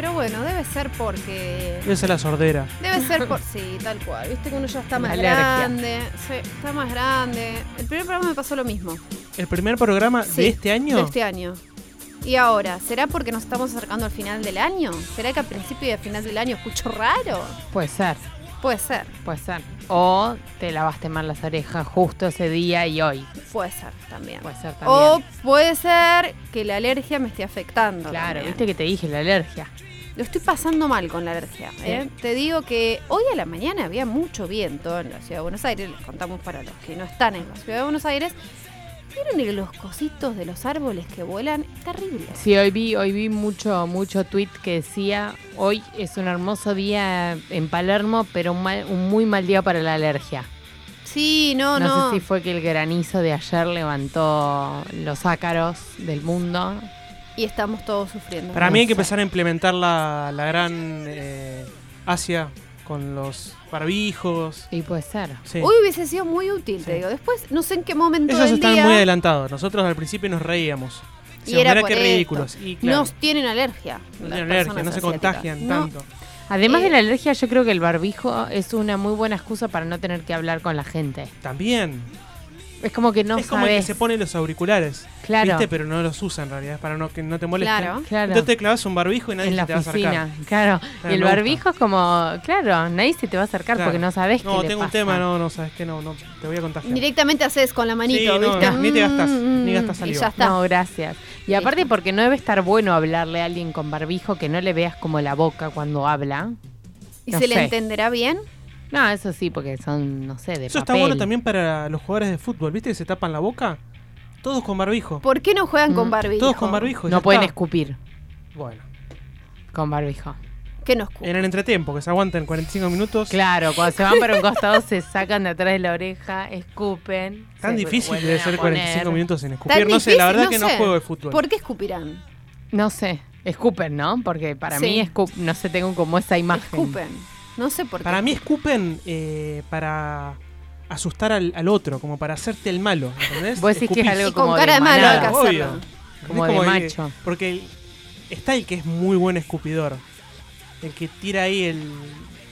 pero bueno, debe ser porque. Debe ser la sordera. Debe ser por. Sí, tal cual. Viste que uno ya está más alergia. grande. Sí, está más grande. El primer programa me pasó lo mismo. ¿El primer programa Sí, de este año? De este año. Y ahora, ¿será porque nos estamos acercando al final del año? ¿Será que al principio y al final del año escucho raro? Puede ser, Puede ser, puede ser. O te lavaste mal las orejas justo ese día y hoy. puede ser también. Puede ser también. O puede ser que la alergia me esté afectando. claro, también. viste que te dije la alergia. Lo estoy pasando mal con la alergia. ¿eh? Te digo que hoy a la mañana había mucho viento en la ciudad de Buenos Aires. Les contamos para los que no están en la ciudad de Buenos Aires. ¿Vieron los cositos de los árboles que vuelan? Terrible. Sí, hoy vi, hoy vi mucho, mucho tweet que decía hoy es un hermoso día en Palermo, pero un, mal- un muy mal día para la alergia. Sí, no, No, no. sé si fue que el granizo de ayer levantó los ácaros del mundo. Y estamos todos sufriendo. Para mí hay que empezar a implementar la, la gran eh, Asia con los barbijos. Y puede ser. Sí. Hoy hubiese sido muy útil, te digo. Después, no sé en qué momento Ellos del están día muy adelantados. Nosotros al principio nos reíamos. Y era "Mirá por qué esto. ridículos. Y claro, nos tienen alergia. no tienen alergia, no se contagian No, tanto. Además Eh, de la alergia, yo creo que el barbijo es una muy buena excusa para no tener que hablar con la gente. También. Es como que no es como el que se pone los auriculares. Claro. ¿Viste? Pero no los usa en realidad. Es para no, que no te molesten. Claro. Claro. Entonces te clavas un barbijo y nadie en la se te va a acercar. claro. Claro, y el gusta. barbijo es como, claro, nadie se te va a acercar Claro. porque no sabes No, qué le tengo un pasa. tema, no, no, sabes que no, no, te voy a contagiar. Directamente haces con la manito, Sí, no, ¿viste? ni te gastas, ni Mm, gastas Y saliva. ya está. No, gracias. Y aparte porque no debe estar bueno hablarle a alguien con barbijo que no le veas como la boca cuando habla. ¿Y no se le entenderá bien? No, eso sí, porque son, no sé, de Eso está bueno también para los jugadores de fútbol, ¿viste? Que se tapan la boca. Todos con barbijo. ¿Por qué no juegan con Mm, barbijo? Todos con barbijo. ya No pueden está. escupir Bueno, con barbijo. ¿Qué no escupen? en el entretiempo, que se aguanten 45 minutos. Claro, cuando se van para un costado se sacan de atrás de la oreja, escupen. Tan se difícil vuelven debe a ser 45 poner. minutos sin Tan escupir. No sé, la verdad que no sé. juego de fútbol. ¿Por qué escupirán? No sé, escupen, ¿no? Porque para Sí. mí, escup no sé, tengo como esa imagen. Escupen. No sé por qué. Para mí escupen eh, para asustar al, al otro, como para hacerte el malo, ¿entendés? Vos decís que es algo Y con como cara de malo hay que manada. Obvio. hacerlo. Como Es de que- macho. porque el- está el que es muy buen escupidor. El que tira ahí el,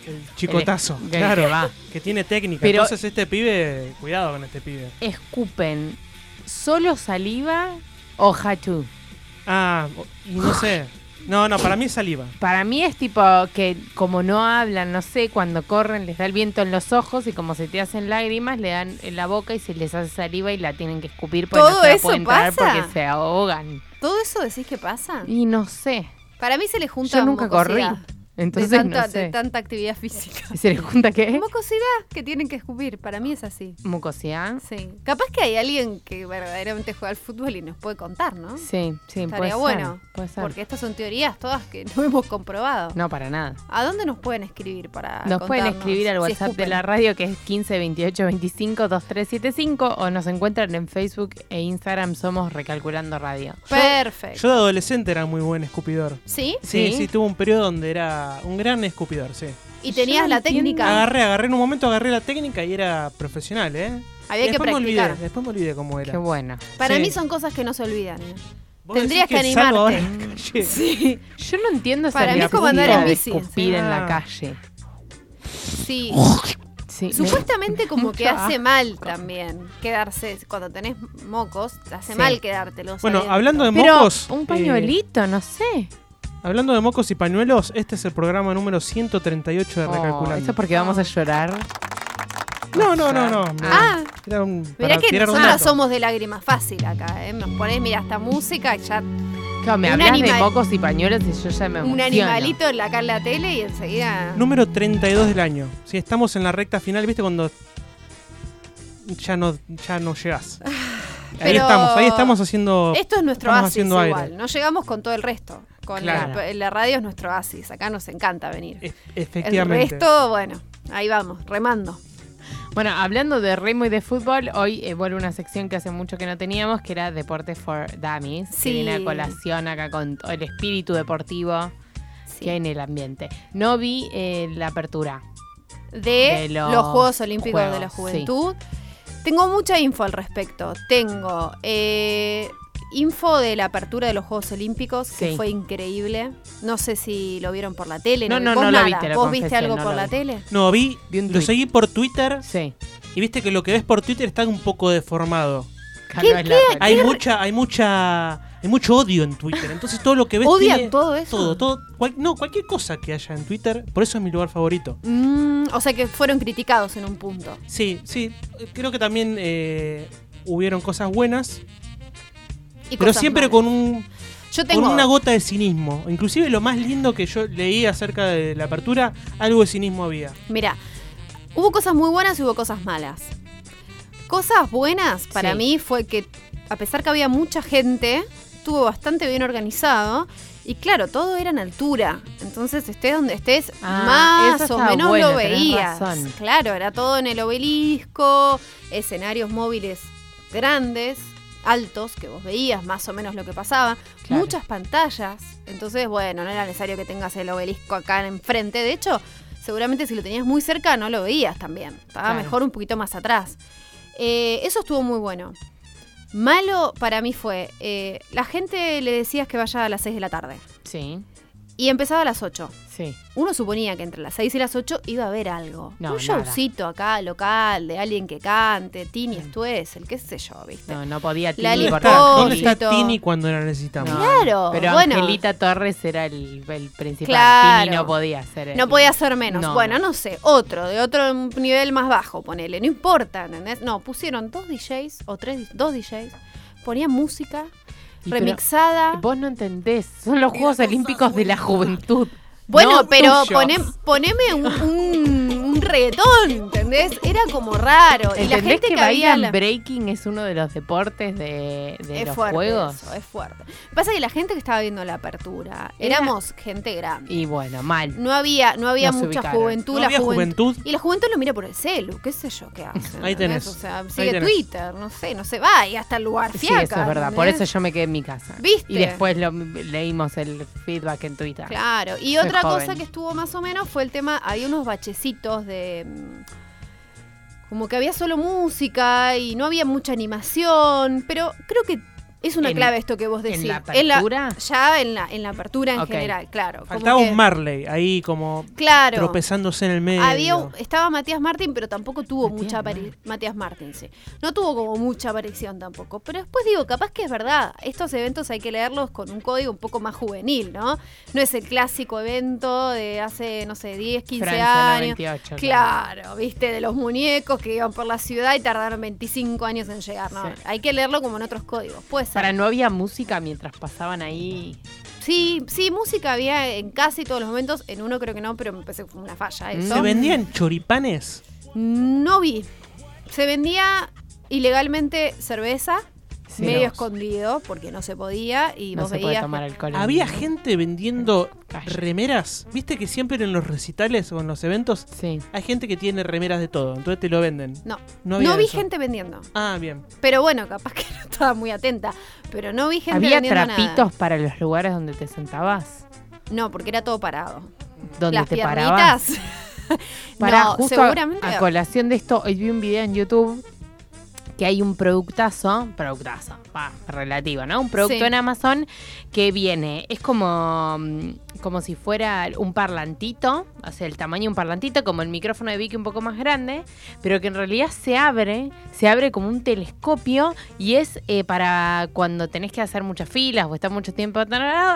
el chicotazo. El que claro. va. Que tiene técnica. Pero- Entonces este pibe, cuidado con este pibe. Escupen solo saliva o hachú. Ah, y no sé. No, no, para mí es saliva. Para mí es tipo que como no hablan, no sé, cuando corren les da el viento en los ojos y como se te hacen lágrimas, le dan en la boca y se les hace saliva y la tienen que escupir porque ¿Todo no se eso pueden tragar pasa? porque se ahogan. ¿Todo eso decís que pasa? Y no sé. Para mí se le junta Yo nunca corrí. Mucosidad. Entonces de, tanta, no sé. de tanta actividad física. ¿Se les junta qué? Mucosidad que tienen que escupir. Para mí es así. Mucosidad. Sí. Capaz que hay alguien que verdaderamente juega al fútbol y nos puede contar, ¿no? Sí, sí, Estaría puede bueno. ser. Puede ser. Porque estas son teorías todas que no hemos comprobado. No, para nada. ¿A dónde nos pueden escribir para Nos pueden escribir al si WhatsApp de la radio que es 15 28 25 2375 o nos encuentran en Facebook e Instagram somos Recalculando Radio. Perfecto. Yo de adolescente era muy buen escupidor. ¿Sí? Sí, ¿Sí? sí, tuve un periodo donde era un gran escupidor, sí. Y tenías la entiendo. técnica. Agarré, agarré en un momento, agarré la técnica y era profesional, ¿eh? Había Y que después me practicar. olvidé, después me olvidé cómo era. Qué bueno. Para Sí. mí son cosas que no se olvidan. ¿eh? ¿Vos tendrías decís que salgo animarte. ahora en la calle? Sí. Yo no entiendo esa Para mí es como andar en bici, escupir en la Ah. calle. Sí. Sí, me- Supuestamente como que Mucho hace asco. mal también quedarse, cuando tenés mocos, te hace Sí. mal quedártelos. Bueno, adentro. hablando de Pero mocos. un eh, pañuelito, no sé. Hablando de mocos y pañuelos, este es el programa número 138 de Oh, Recalculando. eso es porque vamos a llorar. No, no, no, no. Ah, Era un, mirá que un nosotros somos de lágrimas fácil acá, ¿eh? Nos ponés, mira, esta música y ya Claro, me Un hablas de mocos y pañuelos y yo ya me un emociono. animalito en la, acá en la tele y enseguida... Número 32 del año. Si estamos en la recta final, ¿viste cuando ya no, ya no llegás? Ahí Pero- estamos, ahí estamos haciendo. Esto es nuestro estamos haciendo igual, aire. no llegamos con todo el resto. Con Claro. la, la radio es nuestro oasis, acá nos encanta venir. E- El efectivamente. resto, bueno, ahí vamos, remando. Bueno, hablando de remo y de fútbol, hoy eh, vuelve una sección que hace mucho que no teníamos, que era Deportes for Dummies. Sí. Que viene a colación acá con el espíritu deportivo Sí. que hay en el ambiente. No vi eh, la apertura. de, de los, los Juegos Olímpicos de la Juventud. Tengo mucha info al respecto. Tengo eh, info de la apertura de los Juegos Olímpicos, que Sí. fue increíble. No sé si lo vieron por la tele. No, no, Vos no lo viste, lo ¿Vos viste algo no por la vi. tele? No, vi, lo seguí por Twitter Sí. y viste que lo que ves por Twitter está un poco deformado. La qué? red. Hay mucha, hay mucha, hay mucho odio en Twitter. Entonces todo lo que ves ¿Odian tiene- todo eso? Todo, todo, cual- no, cualquier cosa que haya en Twitter, por eso es mi lugar favorito. Mm, o sea que fueron criticados en un punto. Sí, sí, creo que también eh, hubieron cosas buenas, Y pero siempre malas. con un Yo tengo. con una gota de cinismo. Inclusive lo más lindo que yo leí acerca de la apertura, algo de cinismo había. Mira, hubo cosas muy buenas y hubo cosas malas. Cosas buenas para Sí. mí fue que, a pesar que había mucha gente, estuvo bastante bien organizado. Y claro, todo era en altura. Entonces, estés donde estés, Ah, más o menos lo veías. razón. Claro, era todo en el obelisco, escenarios móviles grandes, altos, que vos veías más o menos lo que pasaba. Claro. Muchas pantallas. Entonces, bueno, no era necesario que tengas el obelisco acá enfrente. De hecho, seguramente si lo tenías muy cerca no lo veías también. Estaba Claro. mejor un poquito más atrás. Eh, eso estuvo muy bueno. Malo para mí fue, eh, la gente le decías que vaya a las 6 de la tarde Sí, y empezaba a las 8. sí. Uno suponía que entre las 6 y las 8 iba a haber algo. No, un nada. showcito acá, local, de alguien que cante, Tini Stuess, el qué sé yo, ¿viste? No, no podía Tini ¿Dónde está Tini cuando la necesitamos? No, Claro, Pero bueno. Angelita Torres era el, el principal. Claro. Tini no podía ser. No el- podía ser menos. No, bueno, no. no. sé, otro, de otro nivel más bajo, ponele. No importa, ¿entendés? No, pusieron dos DJs o tres, dos DJs, ponían música remixada. Vos no entendés. Son los Juegos Olímpicos de la Juventud. Bueno, no pero poné- poneme un reggaetón, ¿entendés? Era como raro. Y la ¿Entendés gente que, que, había... bailan la- breaking es uno de los deportes de, de es los fuerte juegos? eso, es fuerte. Pasa que la gente que estaba viendo la apertura, Era- éramos gente grande. Y bueno, mal. No había, no había mucha ubicaron. juventud. No la había juventud. Y la juventud lo mira por el celu, qué sé yo qué hace. Ahí tenés. O sea, sigue tenés. Twitter, no sé, no se va y hasta el lugar Sí, fiaca. eso es verdad. Por eso yo me quedé en mi casa. ¿Viste? Y después lo, leímos el feedback en Twitter. Claro, y Soy otra joven. cosa que estuvo más o menos fue el tema, había unos bachecitos de... mm, Como que había solo música y no había mucha animación, pero creo que es una En- clave esto que vos decís. ¿En la apertura? ya en la, en la apertura en general, claro. como Faltaba que- un Marley ahí como Claro. tropezándose en el medio. Había, estaba Matías Martín, pero tampoco tuvo Matías mucha aparición. Matías Martín, sí. No tuvo como mucha aparición tampoco. Pero después digo, capaz que es verdad. Estos eventos hay que leerlos con un código un poco más juvenil, ¿no? No es el clásico evento de hace, no sé, 10, 15 Francia años. 98. Claro, viste, de los muñecos que iban por la ciudad y tardaron 25 años en llegar, ¿no? Sí. Hay que leerlo como en otros códigos. Puede Para no había música mientras pasaban ahí. Sí, sí, música había en casi todos los momentos. En uno creo que no, pero me parece que fue una falla eso. ¿Se vendían choripanes? No vi. Se vendía ilegalmente cerveza. Medio No. escondido, porque no se podía. Y No vos se puede veías. tomar alcohol. ¿Había gente vendiendo Calle. remeras? ¿Viste que siempre en los recitales o en los eventos Sí. hay gente que tiene remeras de todo? Entonces te lo venden. No, No no, vi eso. gente vendiendo. Ah, bien. Pero bueno, capaz que no estaba muy atenta. Pero no vi gente ¿Había vendiendo trapitos nada. para los lugares donde te sentabas? No, porque era todo parado. Donde Las te parabas. piernitas. Para no, justo seguramente. a colación de esto, hoy vi un video en YouTube que hay un productazo, productazo, pa, relativo, ¿no? Un producto Sí. en Amazon que viene, es como, mm, como si fuera un parlantito, o sea, el tamaño de un parlantito, como el micrófono de Vicky un poco más grande, pero que en realidad se abre, se abre como un telescopio y es eh, para cuando tenés que hacer muchas filas o estar mucho tiempo,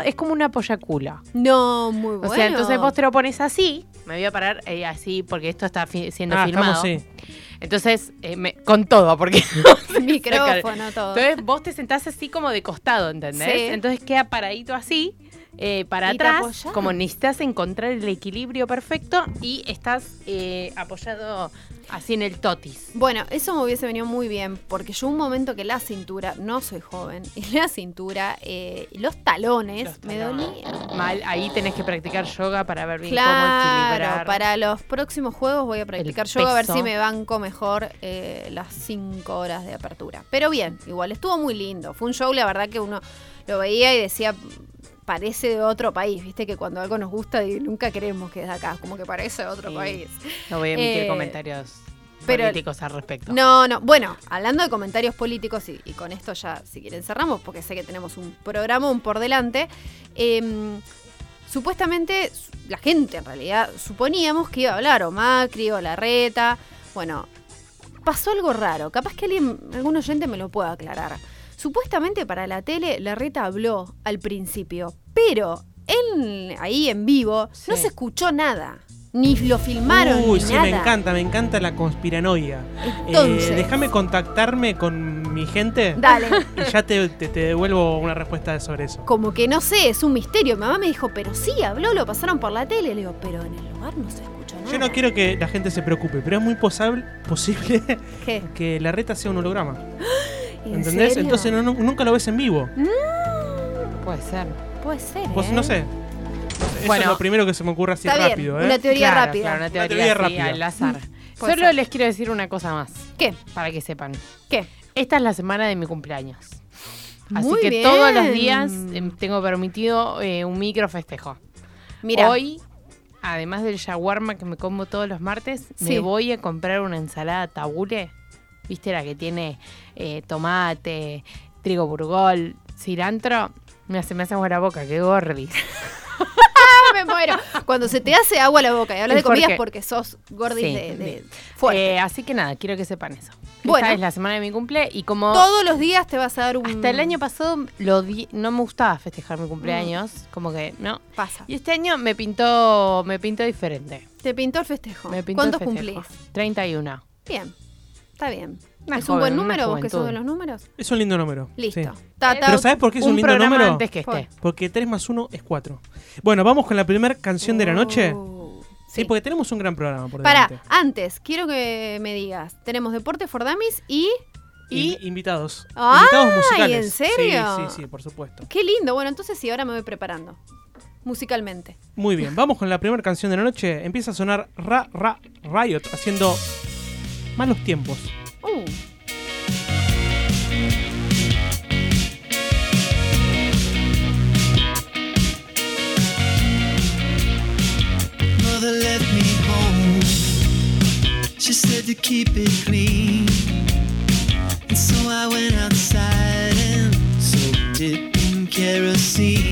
es como una pollaculo. no, muy bueno. O sea, entonces vos te lo pones así, me voy a parar eh, así porque esto está fi- siendo Ah, filmado. estamos, sí. Entonces, eh, me- con todo, porque Micrófono, todo. entonces vos te sentás así como de costado, ¿entendés? Sí. Entonces queda paradito así, eh, para atrás, como necesitas encontrar el equilibrio perfecto y estás eh, apoyado así en el totis. Bueno, eso me hubiese venido muy bien, porque yo un momento que la cintura, no soy joven, y la cintura, eh, los talones, Los me dolían. Mal, ahí tenés que practicar yoga para ver bien cómo equilibrar. para los próximos juegos voy a practicar yoga a ver si me banco mejor eh, las 5 horas de apertura. Pero bien, igual estuvo muy lindo. Fue un show, la verdad que uno lo veía y decía, parece de otro país, viste que cuando algo nos gusta y nunca queremos que es de acá, como que parece de otro Sí. país. No voy a emitir Eh, comentarios Pero- políticos al respecto. No, no. Bueno, hablando de comentarios políticos, y, y con esto ya, si quieren, cerramos, porque sé que tenemos un programón por delante. em, supuestamente, su- la gente en realidad, suponíamos que iba a hablar o Macri o Larreta. Bueno, pasó algo raro. Capaz que alguien, algún oyente me lo pueda aclarar. Supuestamente para la tele, Larreta habló al principio, pero en, ahí en vivo no se escuchó nada. Ni lo filmaron, Uy, ni sí, nada. me encanta, me encanta la conspiranoia. Entonces, Eh, déjame contactarme con mi gente dale. y ya te, te- te devuelvo una respuesta sobre eso. como que no sé, es un misterio. Mi mamá me dijo, pero sí, habló, lo pasaron por la tele. Le digo, pero en el lugar no se escuchó nada. Yo no quiero que la gente se preocupe, pero es muy posible ¿Qué? que la reta sea un holograma. ¿En ¿Entendés? serio? Entonces no- nunca lo ves en vivo. Puede ser. Puede ser. Pues ¿eh? no sé. Eso Bueno. es lo primero que se me ocurre así Está bien, rápido, ¿eh? una teoría Claro, rápida. claro, una teoría, teoría así, rápida. al azar. Puede Solo ser. les quiero decir una cosa más, ¿Qué? para que sepan. ¿Qué? Esta es la semana de mi cumpleaños. Así Muy que bien. todos los días em, tengo permitido eh, un micro festejo. Mira, Hoy, además del shawarma que me como todos los martes, Sí. me voy a comprar una ensalada tabule. ¿Viste la que tiene eh, tomate, trigo burgol, cilantro? Mira, se me hace agua la boca, qué gordis. me muero. Cuando se te hace agua la boca y hablas de Es porque- sos gordis Sí. de, de fuerte. Eh, así que nada, quiero que sepan eso. Bueno. Esta es la semana de mi cumple y como Todos los días te vas a dar un... hasta el año pasado lo di- no me gustaba festejar mi cumpleaños, como que no. Pasa. Y este año me pintó me pintó diferente. Te pintó el festejo. Me pintó el ¿Cuántos festejo. cumplís? 31. Bien. Está bien. Una ¿Es un buen número? ¿Vos que sos de los números? Es un lindo número. Listo. sí. Ta, ta- Pero ¿sabes por qué es un, un lindo número? antes que esté. Porque 3 más 1 es 4. Bueno, vamos con la primera canción de la noche. Oh, Sí, sí. porque tenemos un gran programa por Para, delante. antes, quiero que me digas. Tenemos Deporte for Dummies y... Y invitados. ¡Ay, invitados musicales. en serio! Sí, sí, sí, por supuesto. Qué lindo. Bueno, entonces sí, ahora me voy preparando. Musicalmente. Muy bien, vamos con la primera canción de la noche. Empieza a sonar Ra Ra Riot haciendo malos tiempos. Uh, Mother left me home. She said to keep it clean. And so I went outside and soaked it in kerosene.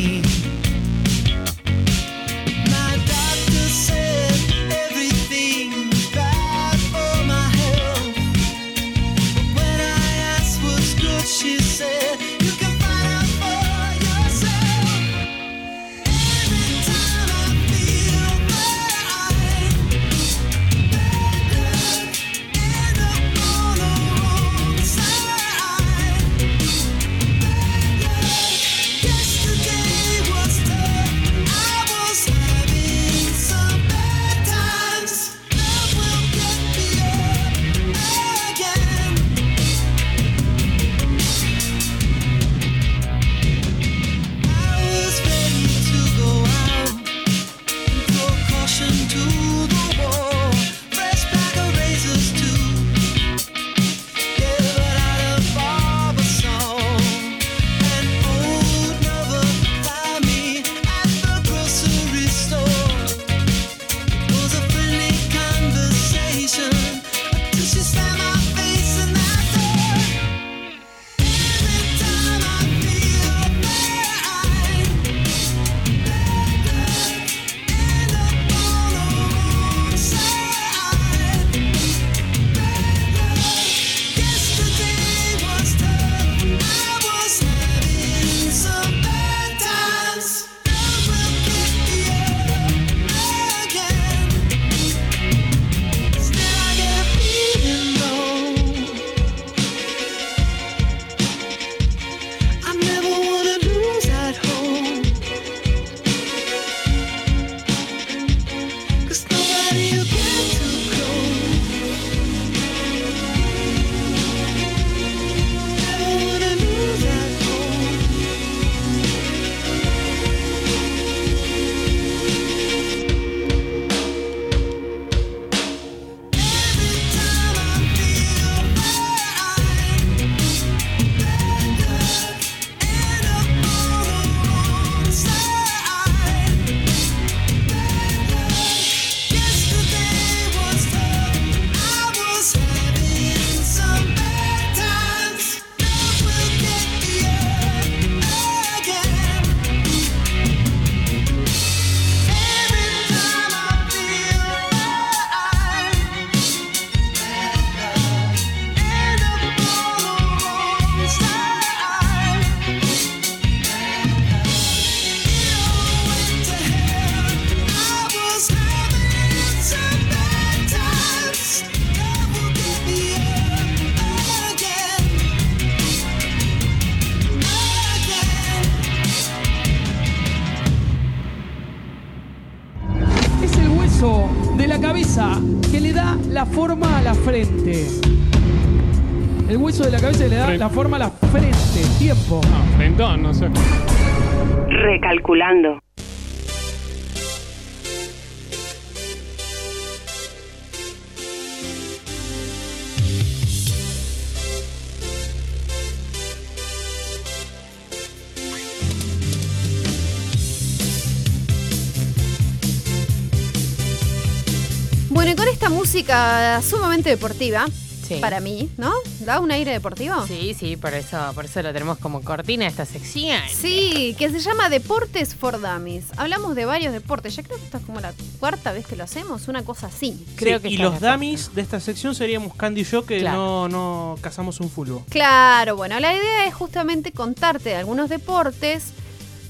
Bueno, y con esta música sumamente deportiva, Sí. para mí, ¿no? ¿Da un aire deportivo? Sí, sí, por eso, por eso lo tenemos como cortina esta sección. Sí, que se llama Deportes for Dummies. Hablamos de varios deportes. Ya creo que esta es como la cuarta vez que lo hacemos, una cosa así. Creo Sí, que y los dummies de esta sección seríamos Candy y yo que Claro. no, no cazamos un fulbo. Claro, bueno, la idea es justamente contarte algunos deportes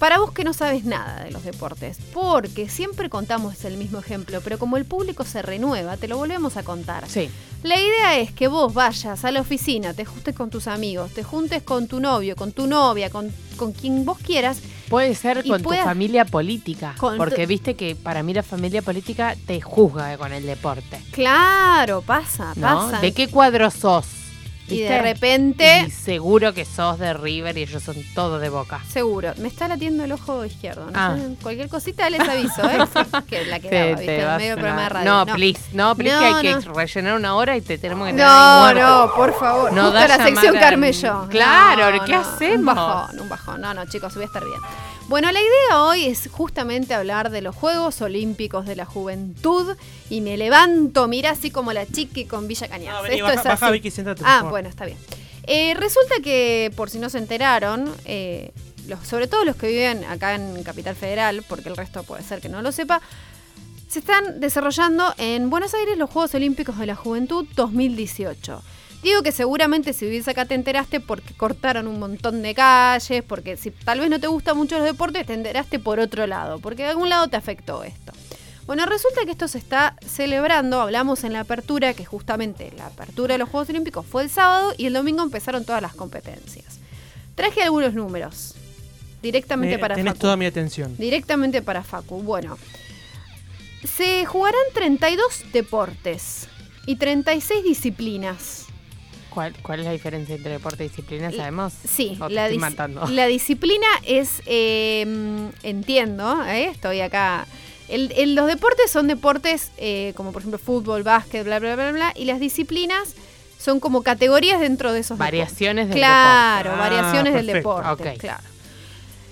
para vos que no sabes nada de los deportes, porque siempre contamos el mismo ejemplo, pero como el público se renueva, te lo volvemos a contar. Sí. La idea es que vos vayas a la oficina, te juntes con tus amigos, te juntes con tu novio, con tu novia, con, con quien vos quieras. Puede ser con tu familia política. Con porque viste que para mí la familia política te juzga con el deporte. Claro, pasa, ¿No? pasa. ¿De qué cuadro sos? Y de repente- Y seguro que sos de River y ellos son todos de Boca. Seguro, me está latiendo el ojo izquierdo. No Ah. cualquier cosita les aviso, ¿eh? que la que Te- daba, te ¿viste? En vas medio programa de radio. No, please, no, please, No, que hay que no. rellenar una hora y te tenemos que tener No, no, por favor. No Justo da la sección que yo. Claro, No, ¿qué no, hacemos? Un bajón, un bajón. No, no, chicos, voy a estar bien. Bueno, la idea hoy es justamente hablar de los Juegos Olímpicos de la Juventud y me levanto, mira así como la chiqui con Villa Cañas. No, vení, Esto baja- es baja, así. Vicky, siéntate, por Ah, bueno, está bien. Eh, resulta que, por si no se enteraron, eh, los, sobre todo los que viven acá en Capital Federal, porque el resto puede ser que no lo sepa, se están desarrollando en Buenos Aires los Juegos Olímpicos de la Juventud 2018. Digo que seguramente si vivís acá te enteraste porque cortaron un montón de calles, porque si tal vez no te gustan mucho los deportes, te enteraste por otro lado, porque de algún lado te afectó esto. Bueno, resulta que esto se está celebrando, hablamos en la apertura, que justamente la apertura de los Juegos Olímpicos fue el sábado y el domingo empezaron todas las competencias. Traje algunos números, directamente Me- para tenés Facu. toda mi atención. Directamente para Facu. Bueno, se jugarán 32 deportes y 36 disciplinas. ¿Cuál, ¿Cuál es la diferencia entre deporte y disciplina? ¿Sabemos? Sí, ¿O te la, estoy dis- matando? la disciplina es, eh, entiendo, ¿eh? estoy acá. El- el- los deportes son deportes eh, como por ejemplo fútbol, básquet, bla, bla, bla, bla, y las disciplinas son como categorías dentro de esos Variaciones del Claro, deporte. variaciones Ah, del perfecto. deporte, Ok. claro.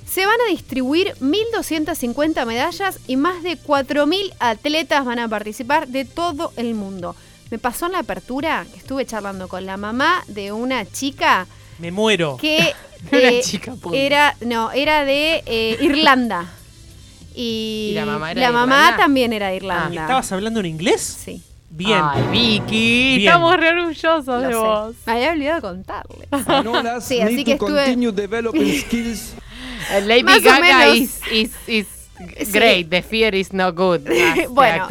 Se van a distribuir 1.250 medallas y más de 4.000 atletas van a participar de todo el mundo. Me pasó en la apertura que estuve charlando con la mamá de una chica Me muero. que Una eh, chica, era no era de eh, Irlanda y, ¿Y la mamá era de mamá también era de ¿Y Irlanda. ¿Estabas hablando en inglés? Sí. Bien. Ay, Vicky, Bien. estamos re orgullosos Lo de sé. vos. Me había olvidado de contarle. Sí, así que estuve- continue developing skills Lady Más o Gaga menos. is, is, is Sí. great. The fear is no good. Bueno.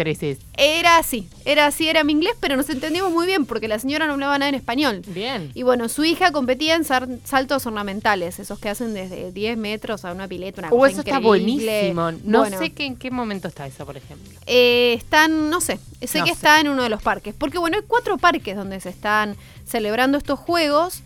Era así, era así, era mi inglés, pero nos entendimos muy bien porque la señora no hablaba nada en español. Bien. Y bueno, su hija competía en saltos ornamentales, esos que hacen desde 10 metros a una pileta, una Oh, cosa eso está buenísimo. No Bueno, sé que en qué momento está eso, por ejemplo. eh, están, no sé, sé No que sé. está en uno de los parques. Porque bueno, hay cuatro parques donde se están celebrando estos juegos.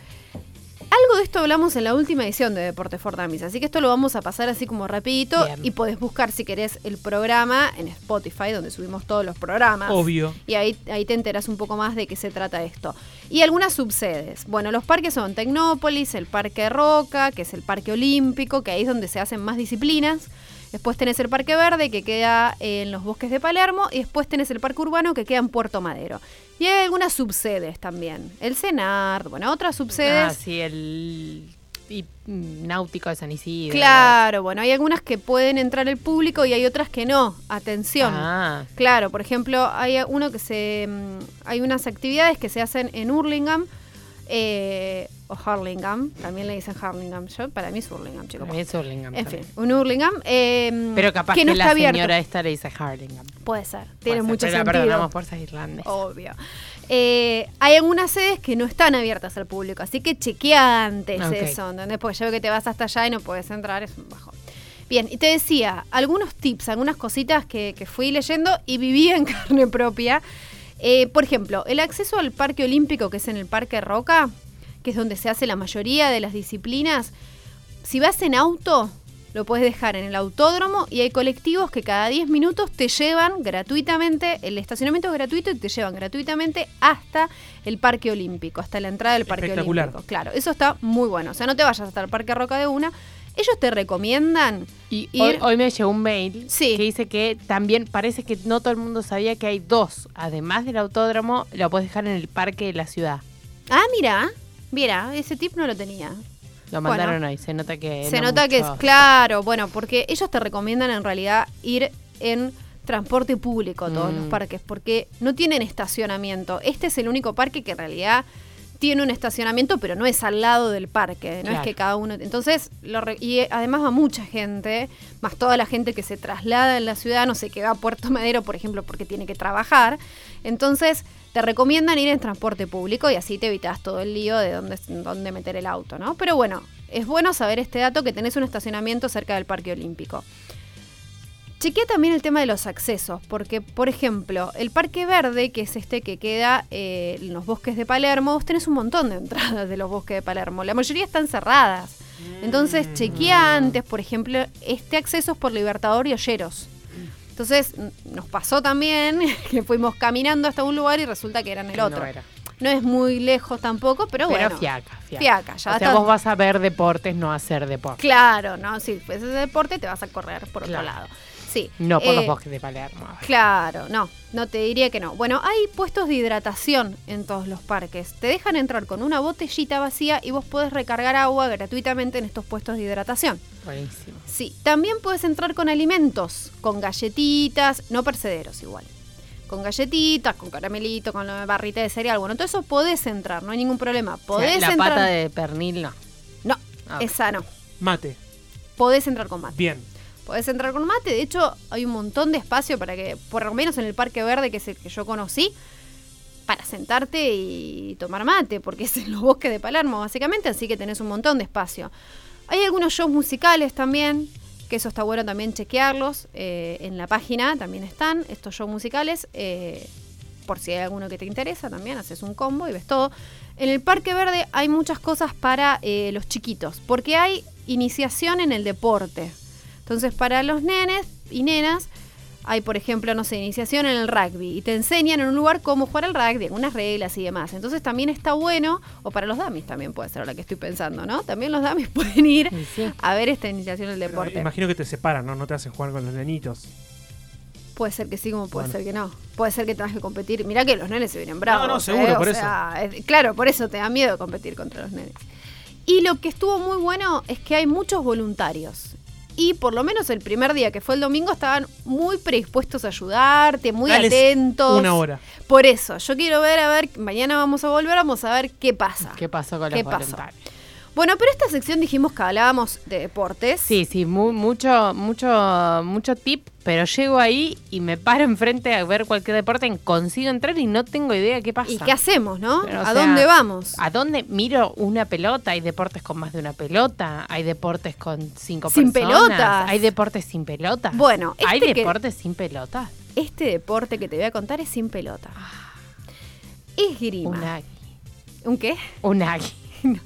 Algo de esto hablamos en la última edición de Deporte for Dummies, así que esto lo vamos a pasar así como rapidito Bien. y podés buscar si querés el programa en Spotify, donde subimos todos los programas. Obvio. Y ahí, ahí te enteras un poco más de qué se trata esto. Y algunas subsedes. Bueno, los parques son Tecnópolis, el Parque Roca, que es el Parque Olímpico, que ahí es donde se hacen más disciplinas. Después tenés el Parque Verde, que queda en los bosques de Palermo. Y después tenés el Parque Urbano, que queda en Puerto Madero. Y hay algunas subsedes también. El CENART, bueno, otras subsedes. Ah, sí, el y, mm, náutico de San Isidro. Claro, bueno, hay algunas que pueden entrar el público y hay otras que no. Atención. Ah, Claro, por ejemplo, hay uno que se. mm, Hay unas actividades que se hacen en Hurlingham. eh, o Hurlingham, también le dicen Hurlingham. Yo, para mí es Hurlingham, chicos. para mí es Hurlingham En fin, un Hurlingham. eh, Pero capaz que la abierto. señora esta le dice Hurlingham. Puede ser, tiene mucho pero sentido. perdonamos por ser irlandés. Obvio. Eh, hay algunas sedes que no están abiertas al público, así que chequea antes Ok. eso, ¿entendés? Porque ya veo que te vas hasta allá y no puedes entrar, es un bajón. Bien, y te decía, algunos tips, algunas cositas que, que fui leyendo y viví en carne propia. Eh, por ejemplo, el acceso al Parque Olímpico, que es en el Parque Roca, que es donde se hace la mayoría de las disciplinas, si vas en auto, lo puedes dejar en el autódromo y hay colectivos que cada 10 minutos te llevan gratuitamente, el estacionamiento es gratuito y te llevan gratuitamente hasta el Parque Olímpico, hasta la entrada del Parque Espectacular. Olímpico. Claro, eso está muy bueno. O sea, no te vayas hasta el Parque Roca de una. Ellos te recomiendan Y ir. hoy, hoy me llegó un mail Sí. que dice que también parece que no todo el mundo sabía que hay dos. Además del autódromo, lo puedes dejar en el parque de la ciudad. Ah, mira, mira, ese tip no lo tenía. Lo Bueno. mandaron hoy. Se nota que. Se no nota que es claro, bueno, porque ellos te recomiendan en realidad ir en transporte público a todos Mm. los parques, porque no tienen estacionamiento. Este es el único parque que en realidad tiene un estacionamiento, pero no es al lado del parque, no es que cada uno. Entonces, lo re- y además va mucha gente, más toda la gente que se traslada en la ciudad, no sé, que va a Puerto Madero, por ejemplo, porque tiene que trabajar. Entonces, te recomiendan ir en transporte público y así te evitas todo el lío de dónde, dónde meter el auto, ¿no? Pero bueno, es bueno saber este dato que tenés un estacionamiento cerca del Parque Olímpico. Chequea también el tema de los accesos, porque, por ejemplo, el Parque Verde, que es este que queda eh, en los bosques de Palermo, vos tenés un montón de entradas de los bosques de Palermo. La mayoría están cerradas. Entonces, chequea antes, por ejemplo, este acceso es por Libertador y Olleros. Entonces, nos pasó también que fuimos caminando hasta un lugar y resulta que era en el No otro. era. No es muy lejos tampoco, pero, Pero bueno. fiaca, fiaca. Fiaca, ya o sea, vos vas a ver deportes, no a hacer deporte. Claro, ¿no? Si fuese deporte, te vas a correr por otro lado. Sí. No por los Eh, bosques de Palermo. Claro, no, no te diría que no. Bueno, hay puestos de hidratación en todos los parques. Te dejan entrar con una botellita vacía y vos podés recargar agua gratuitamente en estos puestos de hidratación. Buenísimo. Sí, también puedes entrar con alimentos, con galletitas, no percederos igual. Con galletitas, con caramelito, con la barrita de cereal. Bueno, todo eso podés entrar, no hay ningún problema. O sea, Podés la entrar. pata de pernil no. No, Ah, esa no. Mate. Podés entrar con mate. Bien. Podés entrar con mate. De hecho, hay un montón de espacio para que, por lo menos en el Parque Verde, que es el que yo conocí, para sentarte y tomar mate, porque es en los bosques de Palermo, básicamente, así que tenés un montón de espacio. Hay algunos shows musicales también, que eso está bueno también chequearlos. eh, en la página también están estos shows musicales. eh, por si hay alguno que te interesa, también haces un combo y ves todo. En el Parque Verde hay muchas cosas para eh, los chiquitos, porque hay iniciación en el deporte. Entonces, para los nenes y nenas, hay, por ejemplo, no sé, iniciación en el rugby y te enseñan en un lugar cómo jugar al rugby, algunas reglas y demás. Entonces, también está bueno, o para los damis también puede ser, ahora que estoy pensando, ¿no? También los damis pueden ir sí. a ver esta iniciación en el deporte. Imagino que te separan, ¿no? No te hacen jugar con los nenitos. Puede ser que sí, como puede Bueno. ser que no. Puede ser que tengas que competir. Mirá que los nenes se vienen bravos. no, seguro, ¿eh? O por sea, es- claro, por eso te da miedo competir contra los nenes. Y lo que estuvo muy bueno es que hay muchos voluntarios. Y por lo menos el primer día, que fue el domingo, estaban muy predispuestos a ayudarte, muy Dales atentos. Una hora. Por eso, yo quiero ver, a ver, mañana vamos a volver, vamos a ver qué pasa. ¿Qué pasó con ¿Qué los pasó? voluntarios? Bueno, pero esta sección dijimos que hablábamos de deportes. Sí, sí, mu- mucho, mucho, mucho tip, pero llego ahí y me paro enfrente a ver cualquier deporte, consigo entrar y no tengo idea qué pasa. ¿Y qué hacemos, no? Pero, ¿A sea, dónde vamos? ¿A dónde miro una pelota? Hay deportes con más de una pelota, hay deportes con cinco Sin personas, pelotas. hay deportes sin pelotas. Bueno, ¿hay este que- deportes sin pelotas? Este deporte que te voy a contar es sin pelota. Esgrima. Un agui. ¿Un qué? Un agui.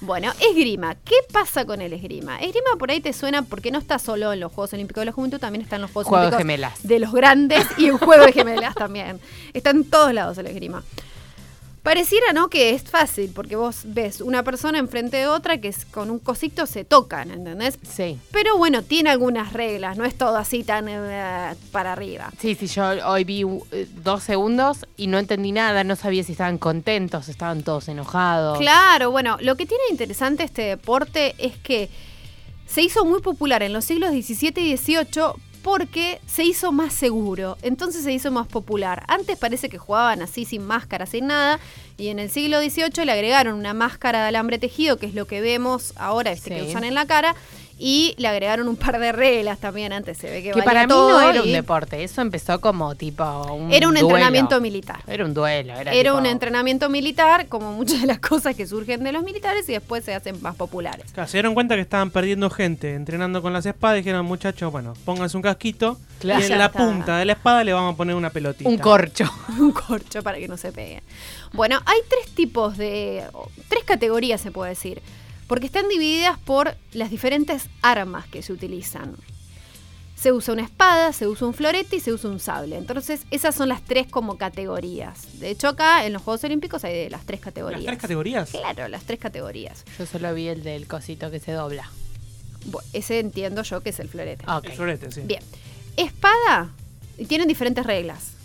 Bueno, esgrima. ¿Qué pasa con el esgrima? Esgrima por ahí te suena porque no está solo en los Juegos Olímpicos de la Juventud, también está en los Juegos Juego de Olímpicos gemelas. de los grandes y en Juego de Gemelas también. Está en todos lados el esgrima. Pareciera, ¿no? Que es fácil, porque vos ves una persona enfrente de otra que es, con un cosito se tocan, ¿entendés? Sí. Pero bueno, tiene algunas reglas, no es todo así tan eh, para arriba. Sí, sí, yo hoy vi eh, dos segundos y no entendí nada, no sabía si estaban contentos, estaban todos enojados. Claro, bueno, lo que tiene interesante este deporte es que se hizo muy popular en los siglos XVII y XVIII porque se hizo más seguro, entonces se hizo más popular. Antes parece que jugaban así sin máscara, sin nada, y en el siglo XVIII le agregaron una máscara de alambre tejido, que es lo que vemos ahora, este que usan en la cara, Y le agregaron un par de reglas también. Antes se ve que, Que valía para mí todo no era un deporte, eso empezó como tipo un Era un duelo. entrenamiento militar. Era un duelo. Era, Era tipo- un entrenamiento militar, como muchas de las cosas que surgen de los militares y después se hacen más populares. Claro, se dieron cuenta que estaban perdiendo gente entrenando con las espadas y dijeron, muchachos, bueno, pónganse un casquito Claro. y en Ya la está. punta de la espada le vamos a poner una pelotita. Un corcho. un corcho para que no se peguen. Bueno, hay tres tipos de. tres categorías, se puede decir. Porque están divididas por las diferentes armas que se utilizan. Se usa una espada, se usa un florete y se usa un sable. Entonces, esas son las tres como categorías. De hecho, acá en los Juegos Olímpicos hay de las tres categorías. ¿Las tres categorías? Claro, las tres categorías. Yo solo vi el del cosito que se dobla. Ese entiendo yo que es el florete. Ah, ok. El florete, sí. Bien. Espada, y tienen diferentes reglas.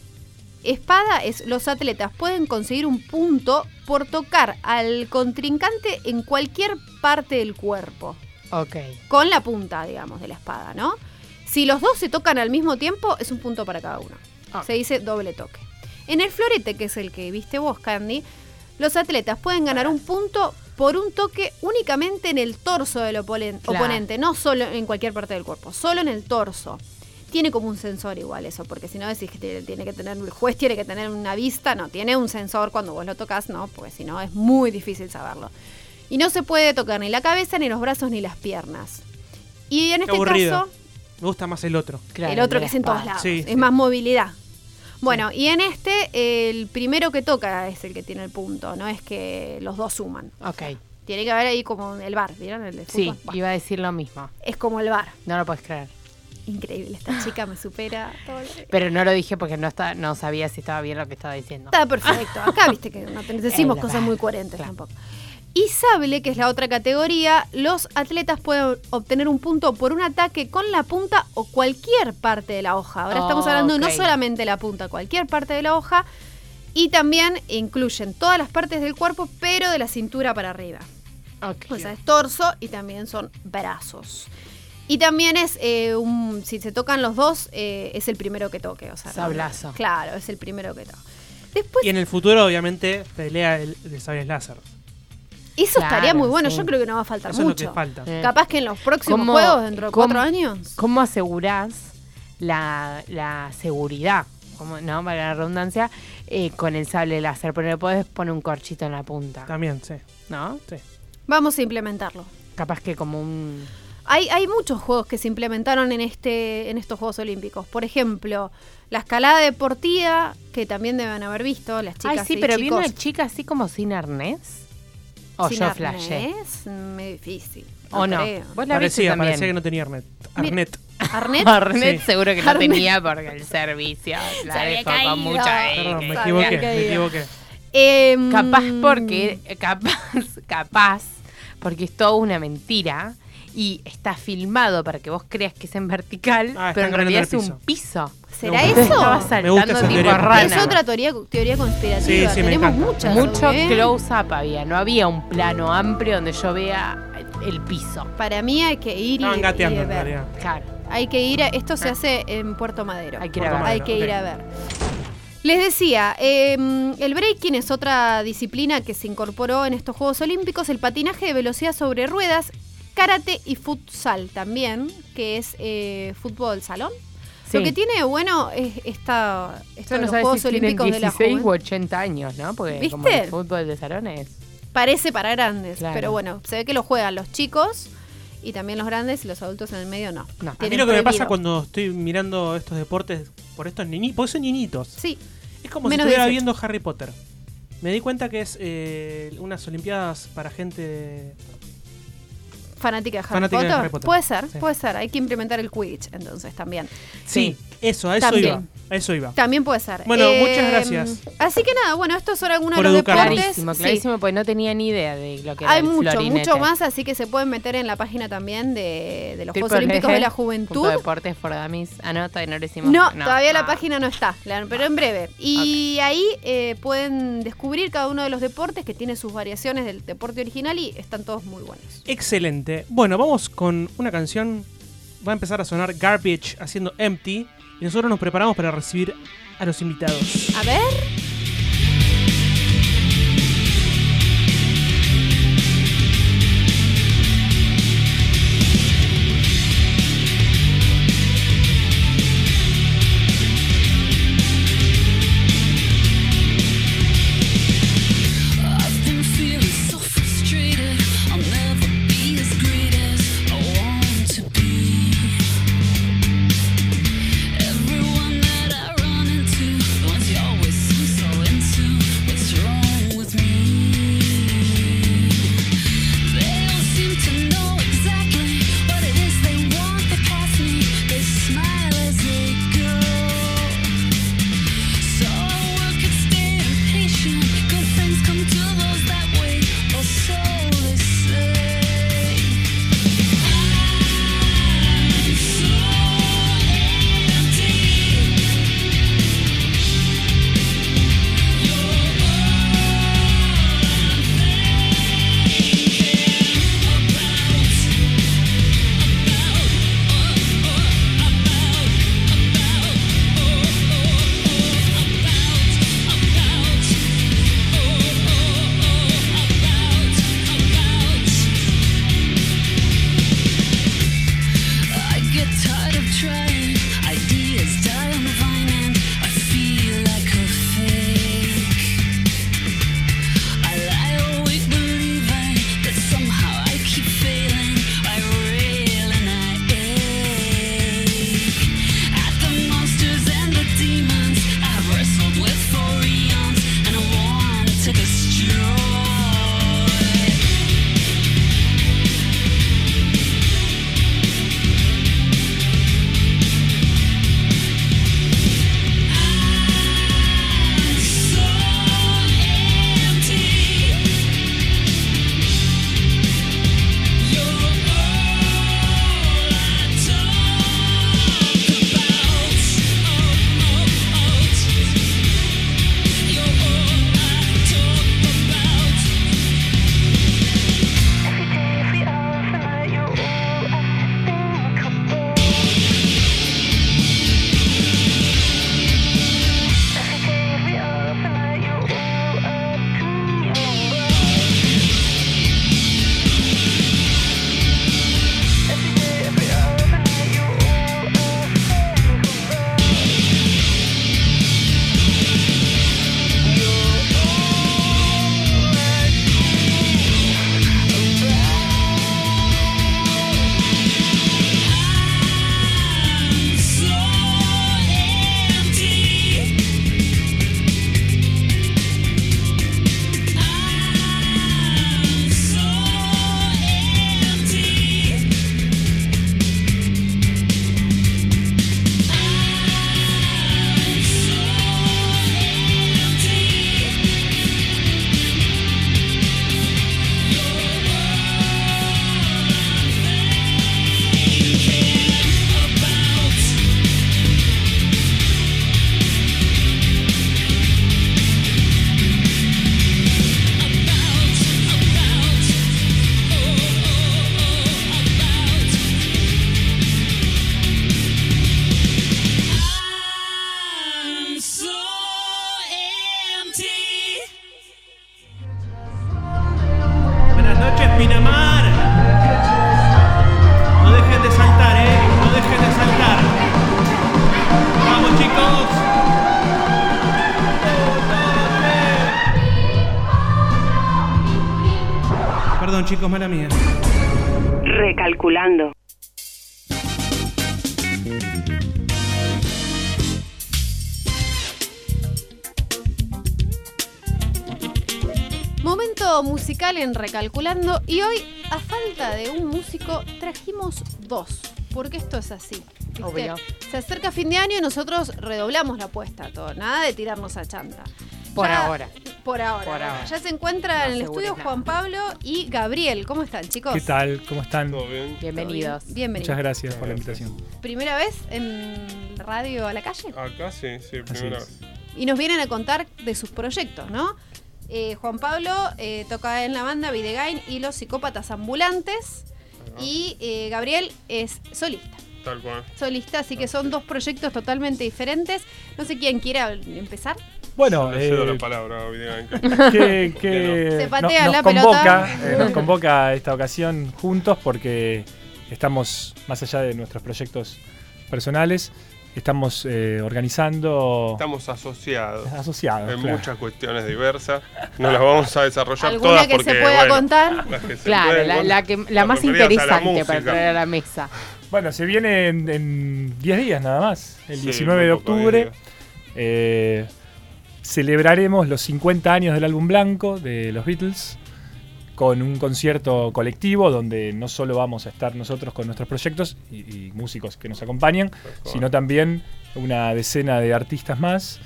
Espada es los atletas pueden conseguir un punto por tocar al contrincante en cualquier parte del cuerpo, Ok. con la punta, digamos, de la espada, ¿no? Si los dos se tocan al mismo tiempo, es un punto para cada uno. Se dice doble toque. En el florete, que es el que viste vos, Candy, los atletas pueden ganar un punto por un toque únicamente en el torso del Claro. oponente, no solo en cualquier parte del cuerpo, solo en el torso. Tiene como un sensor igual eso, porque si no decís que tiene, tiene que tener, el juez tiene que tener una vista, no, tiene un sensor cuando vos lo tocas, no, porque si no es muy difícil saberlo. Y no se puede tocar ni la cabeza, ni los brazos, ni las piernas. Y en Qué este aburrido. caso, Me gusta más el otro. Claro, el otro que es en todos espada. lados. Sí, es sí. más movilidad. Bueno, y en este, el primero que toca es el que tiene el punto, no es que los dos suman. Ok. Tiene que haber ahí como el bar, ¿vieron? El de Sí, iba a decir lo mismo. Es como el bar. No lo puedes creer. Increíble, esta chica me supera todo lo que- Pero no lo dije porque no está, no sabía si estaba bien lo que estaba diciendo. Está perfecto. Acá viste que no te- decimos El cosas muy coherentes claro. tampoco. Y sable, que es la otra categoría, los atletas pueden obtener un punto por un ataque con la punta o cualquier parte de la hoja. Ahora estamos hablando no Ok. solamente la punta, cualquier parte de la hoja. Y también incluyen todas las partes del cuerpo, pero de la cintura para arriba. O sea, es torso y también son brazos. Y también es eh, un. Si se tocan los dos, eh, es el primero que toque. O sea, no- Sablazo. claro, es el primero que toque. Después, Y en el futuro, obviamente, pelea el de sables láser. eso Claro, estaría muy bueno. sí. Yo creo que no va a faltar Eso es lo mucho. que falta. Eh. Capaz que en los próximos ¿Cómo- juegos, dentro de cuatro años. ¿Cómo asegurás la, la seguridad? Como, no, para la redundancia, eh, con el sable láser, pero le podés poner un corchito en la punta, También, sí. ¿no? sí. Vamos a implementarlo. Capaz que como un... Hay, hay muchos juegos que se implementaron en este en estos Juegos Olímpicos. Por ejemplo, la escalada deportiva, que también deben haber visto, las chicas Ay, sí, y pero vi chicos una chica así como sin arnés. O sin yo flashé. arnés, medio difícil. O no. creo. Vos la Parecía, también. parecía que no tenía Arnet. Mira. Arnet. Arnett, Arnés Sí. seguro que no tenía porque el servicio la Se había caído. con mucha... Perdón, me equivoqué, me equivoqué. em, Capaz porque, capaz, capaz, porque es toda una mentira y está filmado para que vos creas que es en vertical, Ah, pero en realidad es un piso. ¿Será Me eso? Estaba Me gusta saltando tipo rana. Es otra teoría, teoría conspirativa. Sí, sí, me Tenemos muchas. Mucho ¿eh? close-up había, no había un plano amplio donde yo vea el piso. Para mí hay que ir y, Estaban y gateando en ver. realidad. Claro. Hay que ir a, esto se Ah. hace en Puerto Madero. Hay que ir a ver. Hay que ir a ver. Les decía, eh, el breaking es otra disciplina que se incorporó en estos Juegos Olímpicos, el patinaje de velocidad sobre ruedas, karate y futsal también, que es eh, fútbol salón. Lo que tiene bueno es esta, esto no los Juegos si Olímpicos de la 16 Juventud. u 80 años, ¿no? Porque como ¿Viste? el fútbol de salones. Parece para grandes, Claro. pero bueno, se ve que lo juegan los chicos y también los grandes y los adultos en el medio no. No. A mí lo que me pasa cuando estoy mirando estos deportes por estos niñitos, porque son niñitos, Sí, es como Menos si estuviera 18. viendo Harry Potter. Me di cuenta que es eh, unas olimpiadas para gente... fanática de Harry, Fanática de Potter. Harry Potter. Puede ser, Sí. puede ser. Hay que implementar el Quidditch entonces también. Sí, eso, a eso También. iba. Eso iba. También puede ser. Bueno, Eh, muchas gracias. Así que nada, bueno, estos son algunos Por de los educarnos. deportes. Clarísimo, Sí. clarísimo, porque no tenía ni idea de lo que era Hay el mucho, florinete. mucho más, así que se pueden meter en la página también de, de los Juegos Olímpicos de la punto Juventud. Deportes for Dummies. Ah, no, todavía no lo hicimos. No, todavía la ah. página no está, pero en breve. Y ahí eh, pueden descubrir cada uno de los deportes que tiene sus variaciones del deporte original y están todos muy buenos. Excelente. Bueno, vamos con una canción. Va a empezar a sonar Garbage haciendo Empty. Y nosotros nos preparamos para recibir a los invitados. A ver. Chicos, mala mía. Recalculando. Momento musical en Recalculando y hoy, a falta de un músico, trajimos dos, porque esto es así. ¿viste? Obvio. Se acerca fin de año y nosotros redoblamos la apuesta, todo, nada de tirarnos a chanta. Por Ya- ahora. Por ahora. Por ahora. Ya se encuentran No en el estudio. Juan Pablo y Gabriel. ¿Cómo están, chicos? ¿Qué tal? ¿Cómo están? ¿Todo bien? Bienvenidos. Bienvenidos. Muchas gracias por la invitación. ¿Primera vez en radio a la calle? Acá sí, sí, primera vez. Y nos vienen a contar de sus proyectos, ¿no? Eh, Juan Pablo eh, toca en la banda Videgain y los psicópatas ambulantes. Y eh, Gabriel es solista. Tal cual. Solista, así que son dos proyectos totalmente diferentes. No sé quién quiera empezar. Bueno, eh, la palabra, Videgain. que, que Se patea no- la nos, convoca, pelota. eh, nos convoca a esta ocasión juntos porque estamos, más allá de nuestros proyectos personales, estamos eh, organizando Estamos asociados asociados. en claro. muchas cuestiones diversas. No las vamos a desarrollar ¿Alguna todas que porque, se pueda bueno, contar? las que se Claro, pueden la, contar, la que, la más la interesante para traer a la mesa. Bueno, se viene en- en 10 días nada más, el Sí, 19 de octubre. eh, celebraremos los 50 años del álbum blanco de los Beatles con un concierto colectivo donde no solo vamos a estar nosotros con nuestros proyectos y, y músicos que nos acompañan, sino también una decena de artistas más,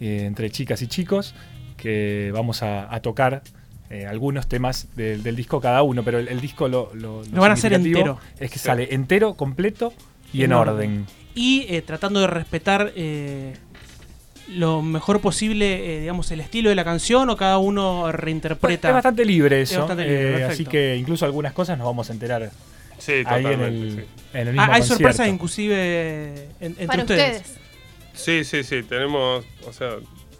eh, entre chicas y chicos, que vamos a, a tocar eh, algunos temas del- del disco cada uno, pero el, el disco lo, lo, Lo van a hacer entero. Es que Sí. sale entero, completo y En en, orden. orden. Y eh, tratando de respetar eh, lo mejor posible, eh, digamos, el estilo de la canción o cada uno reinterpreta. Es bastante libre eso, bastante libre, eh, así que incluso algunas cosas nos vamos a enterar Sí, ahí en totalmente. el, sí. en el mismo Ah, hay concierto. sorpresas inclusive en- entre Para ustedes. ustedes. Sí, sí, sí, tenemos, o sea,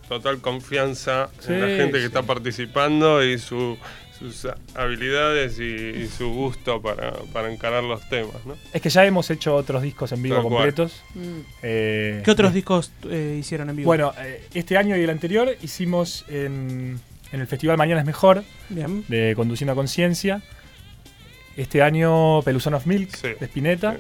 total confianza Sí, en la gente que está participando y su, sus habilidades y, y su gusto para, para encarar los temas, ¿no? Es que ya hemos hecho otros discos en vivo Tal completos. Mm. eh, ¿Qué otros eh, discos eh, hicieron en vivo? Bueno, eh, este año y el anterior hicimos en, en el Festival Mañana es Mejor Bien. de Conduciendo a Conciencia. Este año Peluzón of Milk Sí. de Spinetta.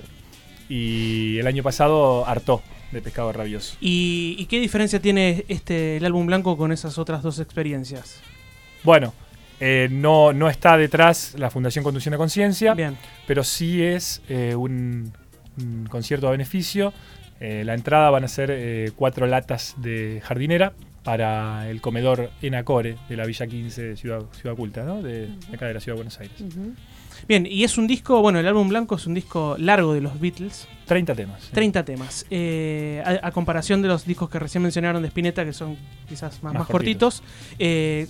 Y el año pasado Artó de Pescado Rabioso. ¿Y, y qué diferencia tiene este el álbum blanco con esas otras dos experiencias? Bueno, eh, no, no está detrás la Fundación Conduciendo a Conciencia. Pero sí es eh, un, un concierto a beneficio. Eh, la entrada van a ser cuatro latas de jardinera para el comedor Enacore de la Villa 15 de Ciudad, Ciudad Culta, ¿no? de, acá de la Ciudad de Buenos Aires. Bien, y es un disco, bueno, el álbum blanco es un disco largo de los Beatles, 30 temas. 30 temas. Eh, a, a comparación de los discos que recién mencionaron de Spinetta, que son quizás más, Más más cortitos, eh,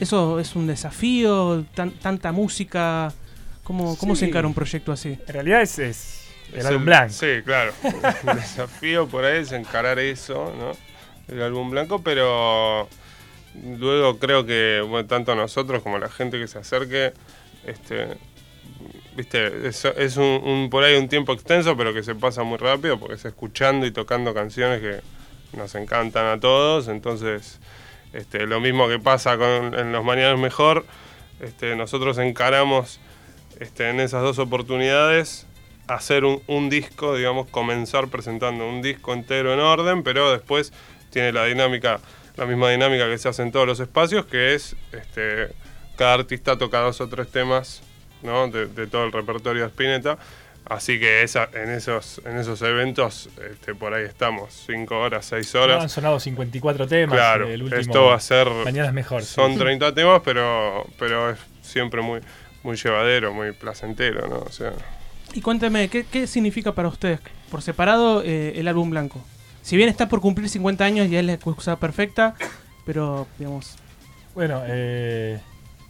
¿eso es un desafío? Tan- ¿Tanta música? ¿Cómo, cómo se encara un proyecto así? En realidad es, es el Es álbum blanco. Sí, claro. el desafío por ahí es encarar eso, ¿no? El álbum blanco, pero luego creo que bueno, tanto nosotros como la gente que se acerque, este, viste, es, es un, un- por ahí un tiempo extenso, pero que se pasa muy rápido porque es escuchando y tocando canciones que nos encantan a todos, entonces este, lo mismo que pasa con en los mañanas mejor, este, nosotros encaramos este, en esas dos oportunidades hacer un, disco, digamos, comenzar presentando un disco entero en orden, pero después tiene la dinámica, la misma dinámica que se hace en todos los espacios, que es cada artista toca dos o tres temas de todo el repertorio de Spinetta. Así que esa, en, esos, en esos eventos este, por ahí estamos, cinco horas, seis No, horas. han sonado 54 temas. claro, el último, esto va a ser Mañana es mejor. sí. son 30 temas, pero, pero es siempre muy, muy llevadero, muy placentero, ¿no? O sea, Y cuénteme, ¿qué, qué significa para ustedes por separado eh, el álbum blanco? Si bien está por cumplir 50 años y es la excusa perfecta, pero digamos, Bueno, eh,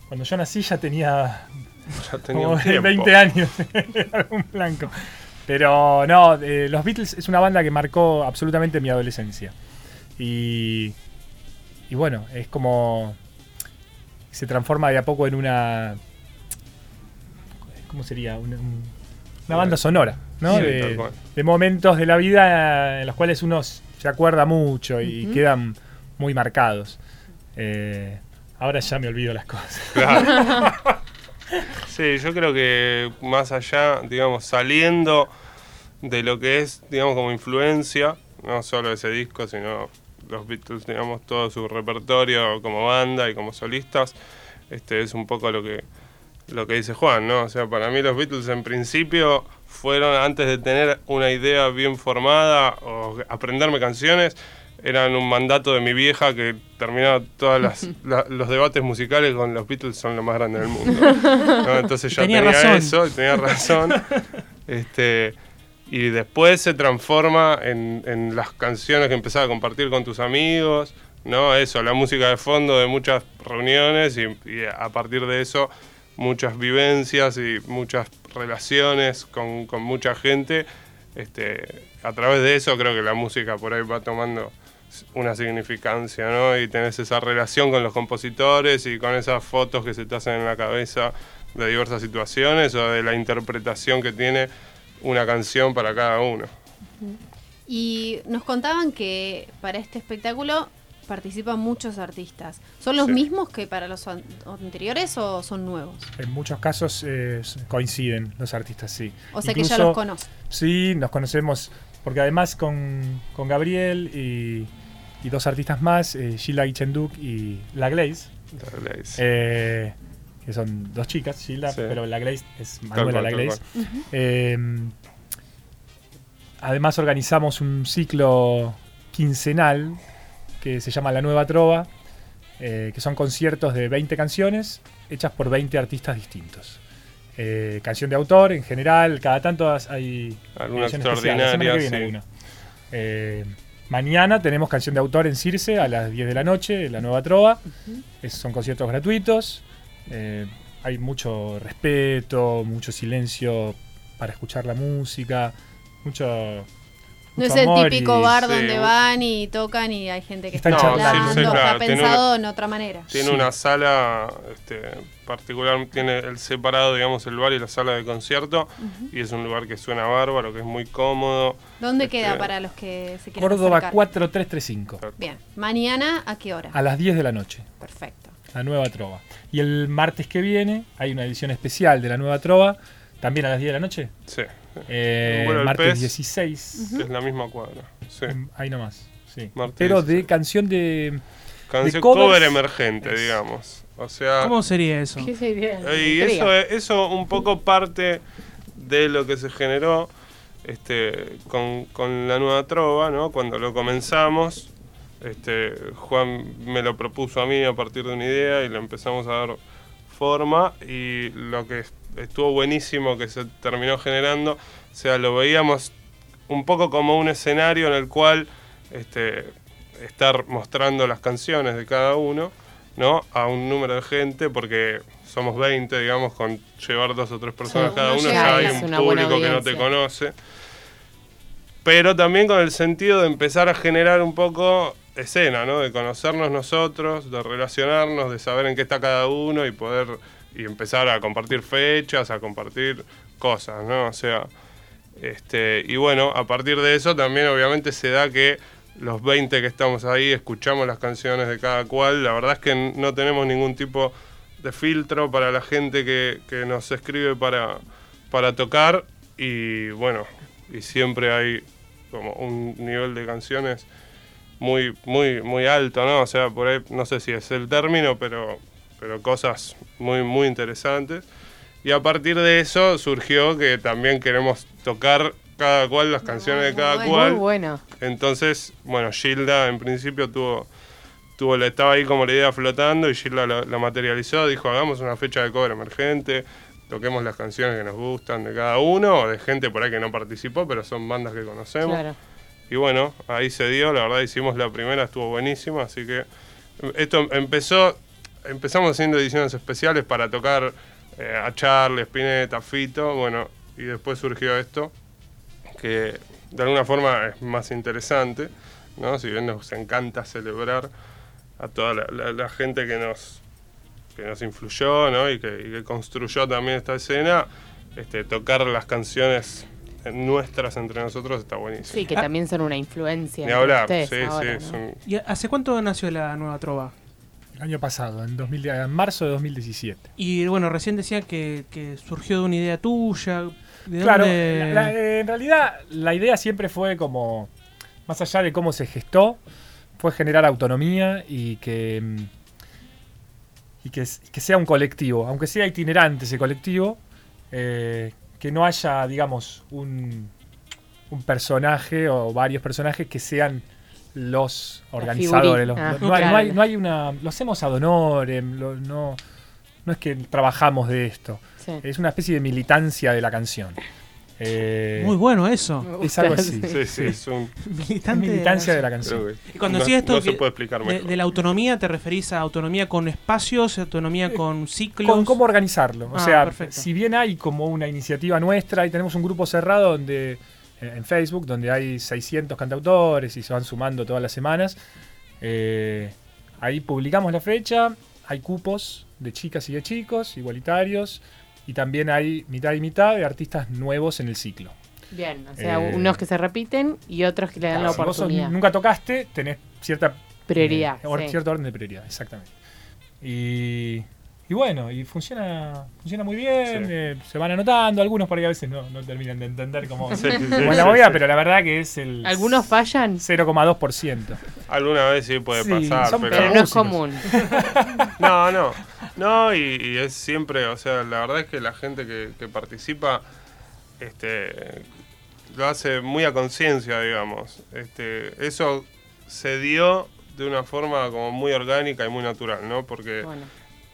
cuando yo nací ya tenía ya tenía como un tiempo. 20 años álbum blanco. Pero no, eh, los Beatles es una banda que marcó absolutamente mi adolescencia. Y, y bueno, es como se transforma de a poco en una... ¿Cómo sería? Una, un- una banda sonora, ¿no? Sí, de, momentos de la vida en los cuales uno se acuerda mucho y quedan muy marcados. Eh, ahora ya me olvido las cosas. Claro. Sí, yo creo que más allá, digamos, saliendo de lo que es, digamos, como influencia, no solo ese disco, sino los Beatles, digamos, todo su repertorio como banda y como solistas, este es un poco lo que lo que dice Juan, ¿no? O sea, para mí los Beatles en principio fueron antes de tener una idea bien formada o aprenderme canciones, eran un mandato de mi vieja que terminaba todos los debates musicales con los Beatles son lo más grande del mundo. ¿no? Entonces ya Tenía tenía, razón. eso, y tenía razón. este, y después se transforma en, en las canciones que empezás a compartir con tus amigos, ¿no? Eso, la música de fondo de muchas reuniones y, y a partir de eso muchas vivencias y muchas relaciones con, con mucha gente. Este, a través de eso creo que la música por ahí va tomando una significancia, ¿no? Y tenés esa relación con los compositores y con esas fotos que se te hacen en la cabeza de diversas situaciones o de la interpretación que tiene una canción para cada uno. Y nos contaban que para este espectáculo participan muchos artistas. ¿Son los Sí. mismos que para los an- anteriores o son nuevos? En muchos casos eh, coinciden los artistas, sí. O sea que ya los conocen. Sí, nos conocemos, porque además con, con Gabriel y, y dos artistas más, eh, Sheila Ichenduk y La Glaze, La Glaze. eh, que son dos chicas, Sheila, Sí. pero La Glaze es Manuela La Glaze. Eh, además organizamos un ciclo quincenal que se llama La Nueva Trova, eh, que son conciertos de 20 canciones hechas por 20 artistas distintos. Canción de autor en general, cada tanto hay Alguna viene extraordinaria. Eh, mañana tenemos canción de autor en Circe a las 10 de la noche, La Nueva Trova. Es- son conciertos gratuitos. Eh, hay mucho respeto, mucho silencio para escuchar la música, mucho. No es el amor típico y- bar sí, donde van y tocan y hay gente que Están está charlando. Sí, sí, claro, está pensado en otra manera. Tiene Sí. una sala este, particular, tiene el separado, digamos, el bar y la sala de concierto. Y es un lugar que suena bárbaro, que es muy cómodo. ¿Dónde Este, queda para los que se quieran Córdoba acercar? 4335, Bien, mañana a qué hora? a las 10 de la noche. Perfecto. La Nueva Trova. Y el martes que viene hay una edición especial de La Nueva Trova, también a las 10 de la noche. Sí, Eh, Bueno, el martes pez. 16. es la misma cuadra. Sí. em, Ahí nomás. Sí. Martes Pero de 16. canción de. Canción covers. cover emergente, Es- digamos. O sea, ¿Cómo sería eso? ¿Qué sería? y eso, es- eso un poco parte de lo que se generó este, con, con la nueva trova, ¿no? Cuando lo comenzamos, este, Juan me lo propuso a mí a partir de una idea y le empezamos a dar forma y lo que estuvo buenísimo que se terminó generando, o sea, lo veíamos un poco como un escenario en el cual este, estar mostrando las canciones de cada uno, ¿no? A un número de gente, porque somos 20, digamos, con llevar dos o tres personas Sí, cada uno ya hay un público que no te conoce. Pero también con el sentido de empezar a generar un poco escena, ¿no? De conocernos nosotros, de relacionarnos, de saber en qué está cada uno y poder y empezar a compartir fechas, a compartir cosas, ¿no? O sea, este, y bueno, a partir de eso también obviamente se da que los 20 que estamos ahí escuchamos las canciones de cada cual. La verdad es que no tenemos ningún tipo de filtro para la gente que, que nos escribe para, para tocar y bueno, y siempre hay como un nivel de canciones muy, muy, muy alto, ¿no? O sea, por ahí, no sé si es el término, pero, pero cosas muy, muy interesantes. Y a partir de eso surgió que también queremos tocar cada cual las canciones de cada cual. Muy bueno. Entonces, bueno, Gilda en principio tuvo, tuvo la- estaba ahí como la idea flotando y Gilda lo, lo materializó, dijo hagamos una fecha de cover emergente, toquemos las canciones que nos gustan de cada uno, o de gente por ahí que no participó, pero son bandas que conocemos. Claro. Y bueno, ahí se dio, la verdad hicimos la primera, estuvo buenísima, así que esto empezó, empezamos haciendo ediciones especiales para tocar eh, a Charlie, Spinetta, Fito, bueno, y después surgió esto, que de alguna forma es más interesante, ¿no? Si bien nos encanta celebrar a toda la, la- la gente que nos, que nos influyó, ¿no? Y que, y que construyó también esta escena, este, tocar las canciones nuestras entre nosotros está buenísimo. Sí, que Ah. también son una influencia. Ni hablar, ustedes sí, ahora, sí, es ¿no? un- ¿Y hace cuánto nació la nueva trova? El año pasado, en, 2000 en marzo de 2017. Y bueno, recién decía que, que surgió de una idea tuya. ¿De Claro, dónde- la- la- eh, en realidad la idea siempre fue como, más allá de cómo se gestó, fue generar autonomía y que, y que, sea un colectivo, aunque sea itinerante ese colectivo, eh, que no haya, digamos, un, un personaje o varios personajes que sean los organizadores. los- no Ah, no hay- claro. no hay una... Lo hacemos ad honorem, lo- no, no es que trabajamos de esto. Sí. Es una especie de militancia de la canción. Eh, Muy bueno eso. Es algo así. Sí, sí, es un. Militante Es de militancia de la canción. Y cuando no, decís esto no se puede explicar De, mejor. de la autonomía te referís a autonomía con espacios, autonomía con ciclos. Con cómo organizarlo. O Ah, sea, perfecto. si bien hay como una iniciativa nuestra y tenemos un grupo cerrado donde eh, en Facebook donde hay 600 cantautores y se van sumando todas las semanas, eh, ahí publicamos la fecha, hay cupos de chicas y de chicos igualitarios y también hay mitad y mitad de artistas nuevos en el ciclo. Bien, o sea, Eh, unos que se repiten y otros que le dan la si vos oportunidad. nunca tocaste, tenés cierta Prioridad. Eh, or- sí. Cierto orden de prioridad, exactamente. Y, y bueno, y funciona funciona muy bien, Sí. eh, se van anotando, algunos por ahí a veces no, no terminan de entender cómo, Sí, sí, cómo es la movida, sí. pero la verdad que es el Algunos fallan, 0,2%. Alguna vez sí puede Sí, pasar, son pero. pero no es común. No, no. No, y, y es siempre, o sea, la verdad es que la gente que, que participa este, lo hace muy a conciencia, digamos. Este, eso se dio de una forma como muy orgánica y muy natural, ¿no? Porque, Bueno,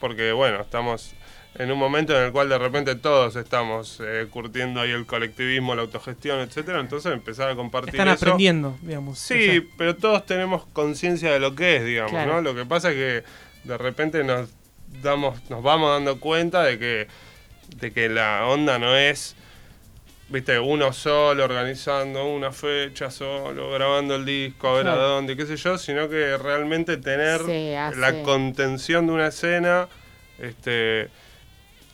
porque bueno, estamos en un momento en el cual de repente todos estamos eh, curtiendo ahí el colectivismo, la autogestión, etcétera, entonces empezar a compartir Están eso. aprendiendo, digamos. Sí, O sea, pero todos tenemos conciencia de lo que es, digamos, Claro. ¿no? Lo que pasa es que de repente nos damos, nos vamos dando cuenta de que, de que la onda no es, viste, uno solo organizando una fecha solo, grabando el disco, a ver Claro. a dónde, qué sé yo, sino que realmente tener la contención de una escena, este,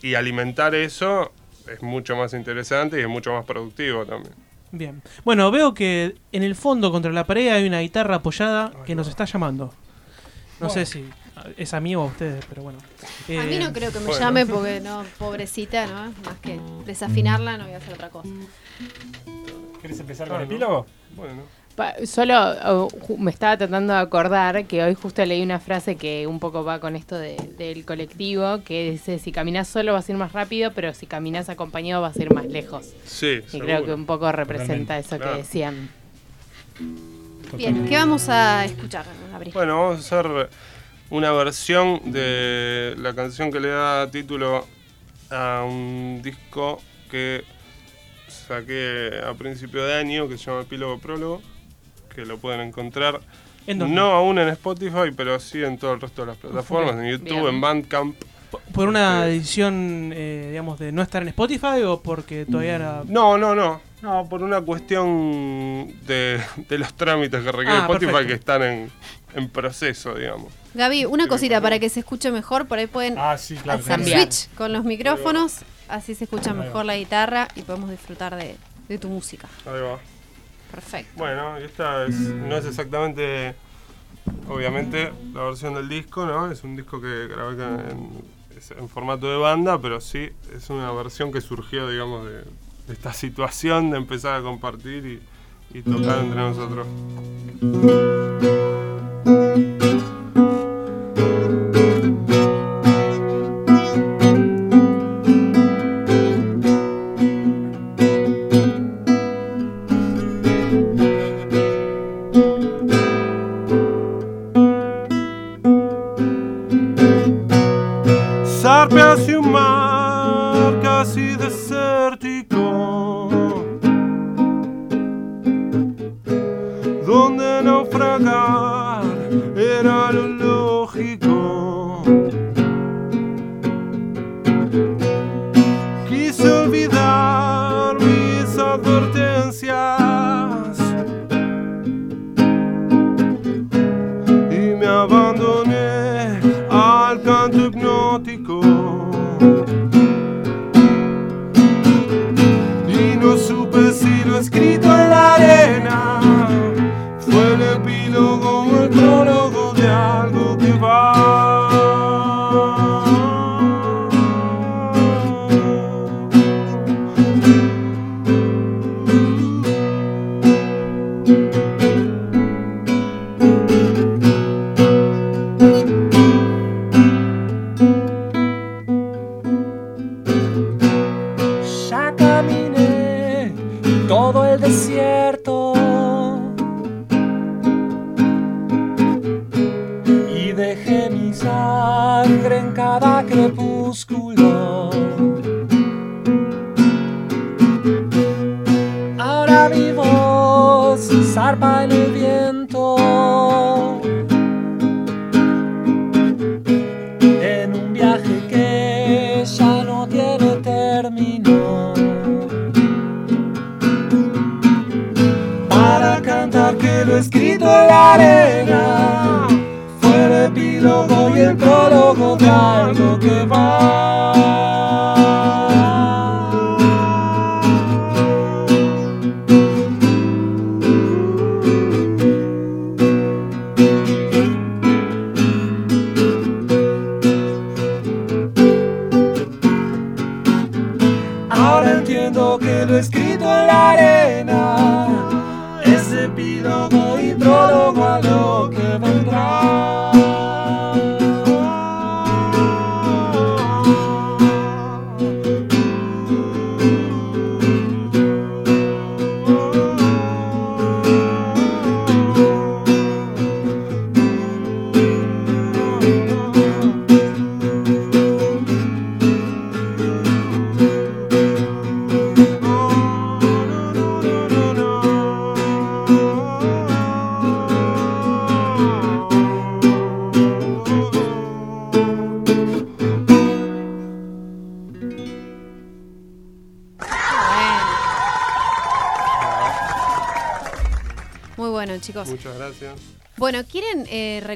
y alimentar eso es mucho más interesante y es mucho más productivo también. Bien. Bueno, veo que en el fondo, contra la pared, hay una guitarra apoyada que nos está llamando. No sé si es a mí o a ustedes, pero bueno. A mí Eh, no creo que me bueno. llame porque no, pobrecita, ¿no? Más que desafinarla, no voy a hacer otra cosa. ¿Quieres empezar con el epílogo? Bueno. Pa- Solo oh, me estaba tratando de acordar que hoy justo leí una frase que un poco va con esto de- del colectivo, que dice, si caminas solo vas a ir más rápido, pero si caminas acompañado vas a ir más lejos. Sí, Y creo que un poco representa Totalmente, eso claro. que decían. Bien, ¿qué vamos a escuchar, Gabriel? Bueno, vamos a hacer una versión de la canción que le da título a un disco que saqué a principio de año que se llama Epílogo Prólogo, que lo pueden encontrar ¿en no aún en Spotify, pero sí en todo el resto de las plataformas, en YouTube, Bien. en Bandcamp. ¿Por- ¿Por una Este- decisión, eh, digamos, de no estar en Spotify o porque todavía era... No, no, no. No, por una cuestión de, de los trámites que requiere Ah, Spotify perfecto. que están en, en proceso, digamos. Gaby, una cosita para que se escuche mejor, por ahí pueden Ah, sí, claro. hacer switch con los micrófonos, así se escucha mejor la guitarra y podemos disfrutar de, de tu música. Ahí va. Perfecto. Bueno, y esta es- no es exactamente, obviamente, la versión del disco, ¿no? Es un disco que grabé en, formato de banda, pero sí es una versión que surgió, digamos, de, de esta situación de empezar a compartir y, y tocar entre nosotros. Para cantar que lo escrito en la arena fue el epílogo y el prólogo de algo que va.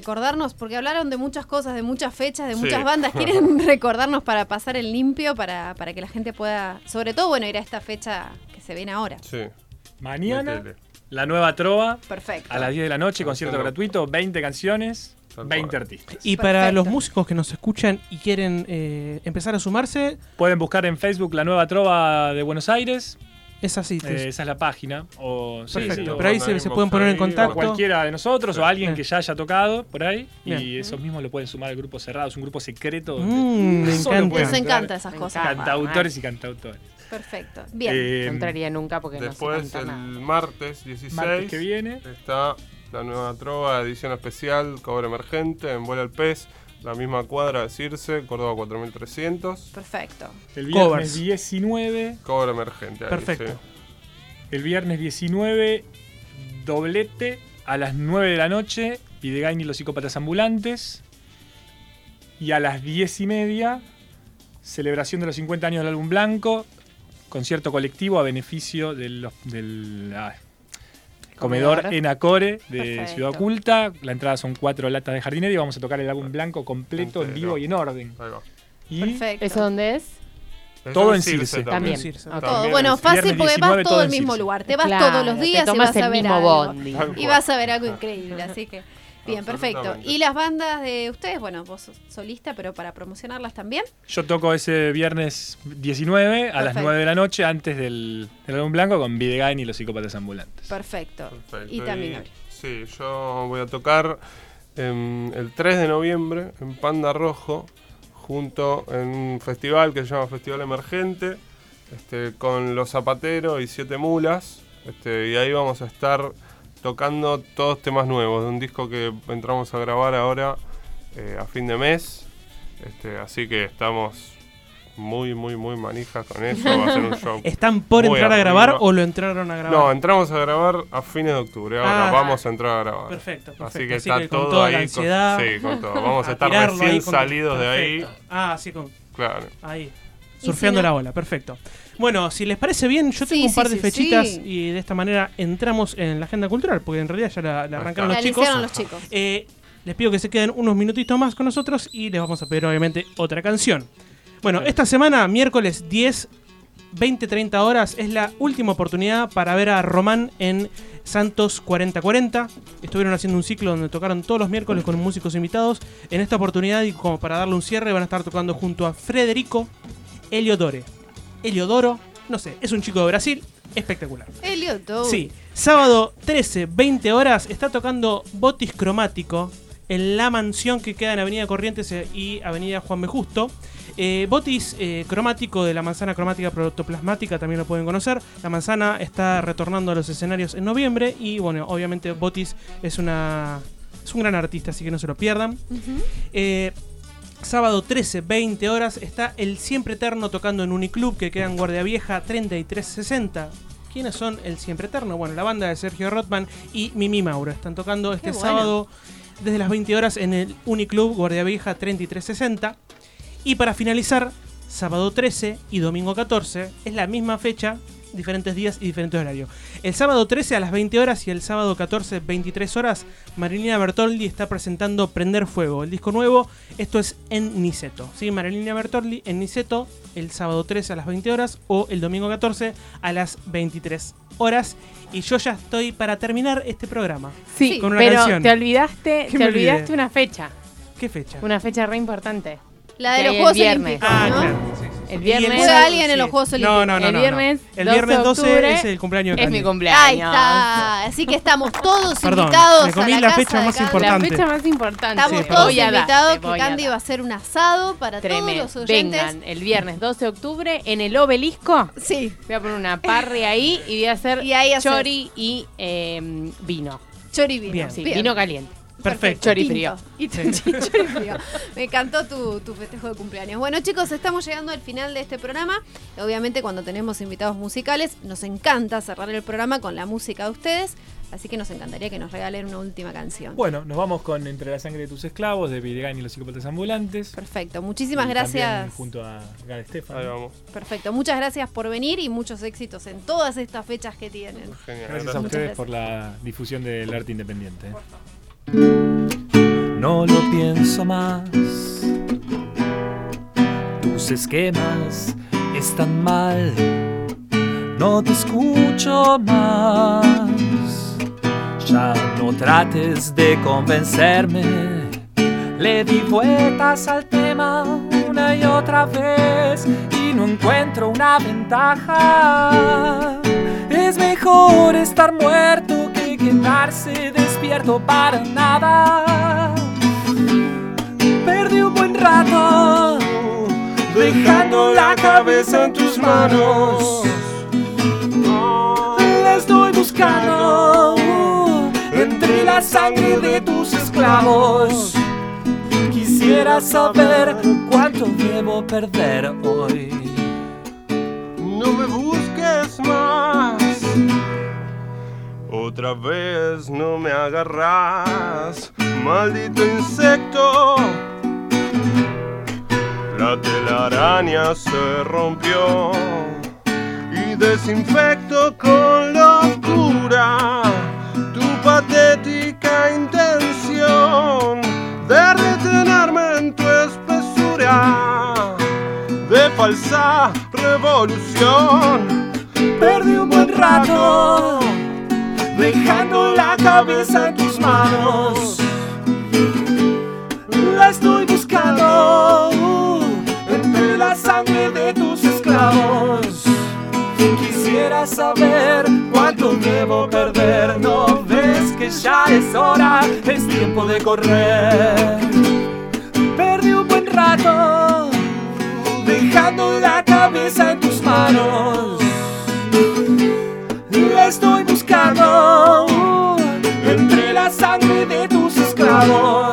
Recordarnos? Porque hablaron de muchas cosas, de muchas fechas, de Sí. muchas bandas. ¿Quieren recordarnos para pasar el limpio, para, para que la gente pueda, sobre todo, bueno, ir a esta fecha que se viene ahora? Sí. Mañana, Metele. la nueva trova. Perfecto. A las 10 de la noche, concierto Hacemos. gratuito, 20 canciones, Tal 20 cual. artistas. Y para Perfecto. los músicos que nos escuchan y quieren eh, empezar a sumarse, Pueden buscar en Facebook la nueva trova de Buenos Aires. Es así. eh, esa es la página. O, sí, Perfecto, sí, pero ahí se, pueden poner en contacto. o cualquiera de nosotros o alguien Bien. que ya haya tocado por ahí. Bien. Y esos mismos lo pueden sumar al grupo cerrado. Es un grupo secreto. donde Mm, me encanta. Nos encanta esas cosas. encanta. Cantautores y cantautores. Perfecto. Bien. Eh, No entraría nunca porque Después, no se el nada. martes 16, martes que viene. está la nueva trova, edición especial, cobre emergente, en Vuela al Pez, la misma cuadra de Circe, Córdoba 4300, Perfecto. El viernes Covers. 19. cobre emergente. ahí, Perfecto. sí. El viernes 19, doblete a las 9 de la noche. Videgain y los psicópatas ambulantes. Y a las 10 y media, celebración de los 50 años del álbum blanco. Concierto colectivo a beneficio de los- del ah, comedor Comedor. Enacore de Perfecto. Ciudad Oculta. La entrada son cuatro latas de jardinería y vamos a tocar el álbum blanco completo, en vivo y en orden. Y Perfecto. ¿Eso dónde es? Todo en Circe También. Todo. También Bueno, fácil porque 19 vas todo todo al en mismo lugar. Te vas Claro, todos los días y vas a ver algo. bondi. Y vas a ver algo increíble, así que bien, perfecto. ¿Y las bandas de ustedes? Bueno, vos sos solista, pero para promocionarlas también. Yo toco ese viernes 19 a las Perfecto. 9 de la noche antes del, del álbum blanco con Videgain y los psicópatas ambulantes. Perfecto. Perfecto. Y también Gabriel. Sí, yo voy a tocar em, el 3 de noviembre en Panda Rojo, junto en un festival que se llama Festival Emergente, este, con Los Zapateros y Siete Mulas. Este, y ahí vamos a estar tocando todos temas nuevos, de un disco que entramos a grabar ahora eh, a fin de mes. Este, así que estamos muy, muy, muy manijas con eso. Va a ser un show. ¿Están por entrar a grabar o lo entraron a grabar? No, entramos a grabar a fines de octubre. Ahora Ah. vamos a entrar a grabar. Perfecto, perfecto. Así que Así está que con todo toda ahí. la con- sí, con todo. Vamos a estar recién salidos de ahí. Ah, sí, con, Claro. ahí. Surfeando si no- la ola, perfecto. Bueno, si les parece bien, yo Sí, tengo un sí, par de sí, fechitas sí. y de esta manera entramos en la agenda cultural, porque en realidad ya la, la arrancaron los chicos. iniciaron los chicos. Eh, les pido que se queden unos minutitos más con nosotros y les vamos a pedir obviamente otra canción. Bueno, esta semana, miércoles 10, 20, 30 horas, es la última oportunidad para ver a Román en Santos 4040. Estuvieron haciendo un ciclo donde tocaron todos los miércoles con músicos invitados. En esta oportunidad, y como para darle un cierre, van a estar tocando junto a Federico Eliodore. Eliodoro, no sé, es un chico de Brasil, espectacular. Elioto. Sí, sábado 13, 20 horas, está tocando Botis Cromático en la mansión que queda en Avenida Corrientes eh, y Avenida Juan B. Justo. Eh, Botis eh, Cromático de la manzana cromática protoplasmática también lo pueden conocer. La manzana está retornando a los escenarios en noviembre y bueno, obviamente Botis es una Es un gran artista, así que no se lo pierdan. Eh, sábado 13, 20 horas, está el Siempre Eterno tocando en Uniclub que queda en Guardia Vieja 3360. ¿Quiénes son el Siempre Eterno? Bueno, la banda de Sergio Rothman y Mimi Mauro. Están tocando este bueno. sábado desde las 20 horas en el Uniclub Guardia Vieja 3360. Y para finalizar, sábado 13 y domingo 14, es la misma fecha, diferentes días y diferentes horarios. El sábado 13 a las 20 horas y el sábado 14, 23 horas, Marilina Bertoldi está presentando Prender Fuego, el disco nuevo. Esto es en Niceto. ¿sí? Marilina Bertoldi en Niceto el sábado 13 a las 20 horas o el domingo 14 a las 23 horas. Y yo ya estoy para terminar este programa. Sí, Con una pero canción. te olvidaste, ¿Qué te olvidaste olvidé? una fecha. ¿Qué fecha? Una fecha re importante. La de los Juegos viernes. Olímpicos, Ah, ¿no? claro. sí. El Y el viernes- Juega alguien en los Juegos No, Olímpicos. no, no. el no, viernes, no. El 12 viernes 12 octubre es el cumpleaños de Es mi cumpleaños. Ahí está. Así que estamos todos Perdón, invitados me comí a la, la casa fecha de más importante. La fecha más importante. Estamos Sí, todos invitados que Candy va a hacer un asado para Tremendo. todos los oyentes. Vengan el viernes 12 de octubre en el obelisco. Sí, Voy a poner una parry ahí y voy a hacer Y ahí chori y eh, vino. chorivino. Bien. Sí, Bien. vino caliente. Perfecto. Chori Tinto. frío. Y. Me encantó tu, tu festejo de cumpleaños. Bueno, chicos, estamos llegando al final de este programa. Obviamente, cuando tenemos invitados musicales, nos encanta cerrar el programa con la música de ustedes. Así que nos encantaría que nos regalen una última canción. Bueno, nos vamos con Entre la sangre de tus esclavos de Videgain y los psicópatas ambulantes. Perfecto. Muchísimas Y gracias. Junto a Gal Estefan. Ahí vamos. Perfecto. Muchas gracias por venir y muchos éxitos en todas estas fechas que tienen. Genial. Gracias a ustedes gracias. por la difusión del arte independiente. No lo pienso más. Tus esquemas están mal. No te escucho más. Ya no trates de convencerme. Le di vueltas al tema una y otra vez y no encuentro una ventaja. Es mejor estar muerto que quedarse despierto para nada. Perdí un buen rato dejando la cabeza en tus manos. La estoy buscando entre la sangre de tus esclavos. Quisiera saber cuánto debo perder hoy. No me busques más. Otra vez no me agarras, maldito insecto. La telaraña se rompió y desinfecto con locura tu patética intención de retenerme en tu espesura de falsa revolución. Perdí un buen rato dejando la cabeza en tus manos. La estoy buscando uh, entre la sangre de tus esclavos. Quisiera saber cuánto debo perder. No ves que ya es hora, es tiempo de correr. Perdí un buen rato dejando la cabeza en tus manos. La estoy entre la sangre de tus esclavos.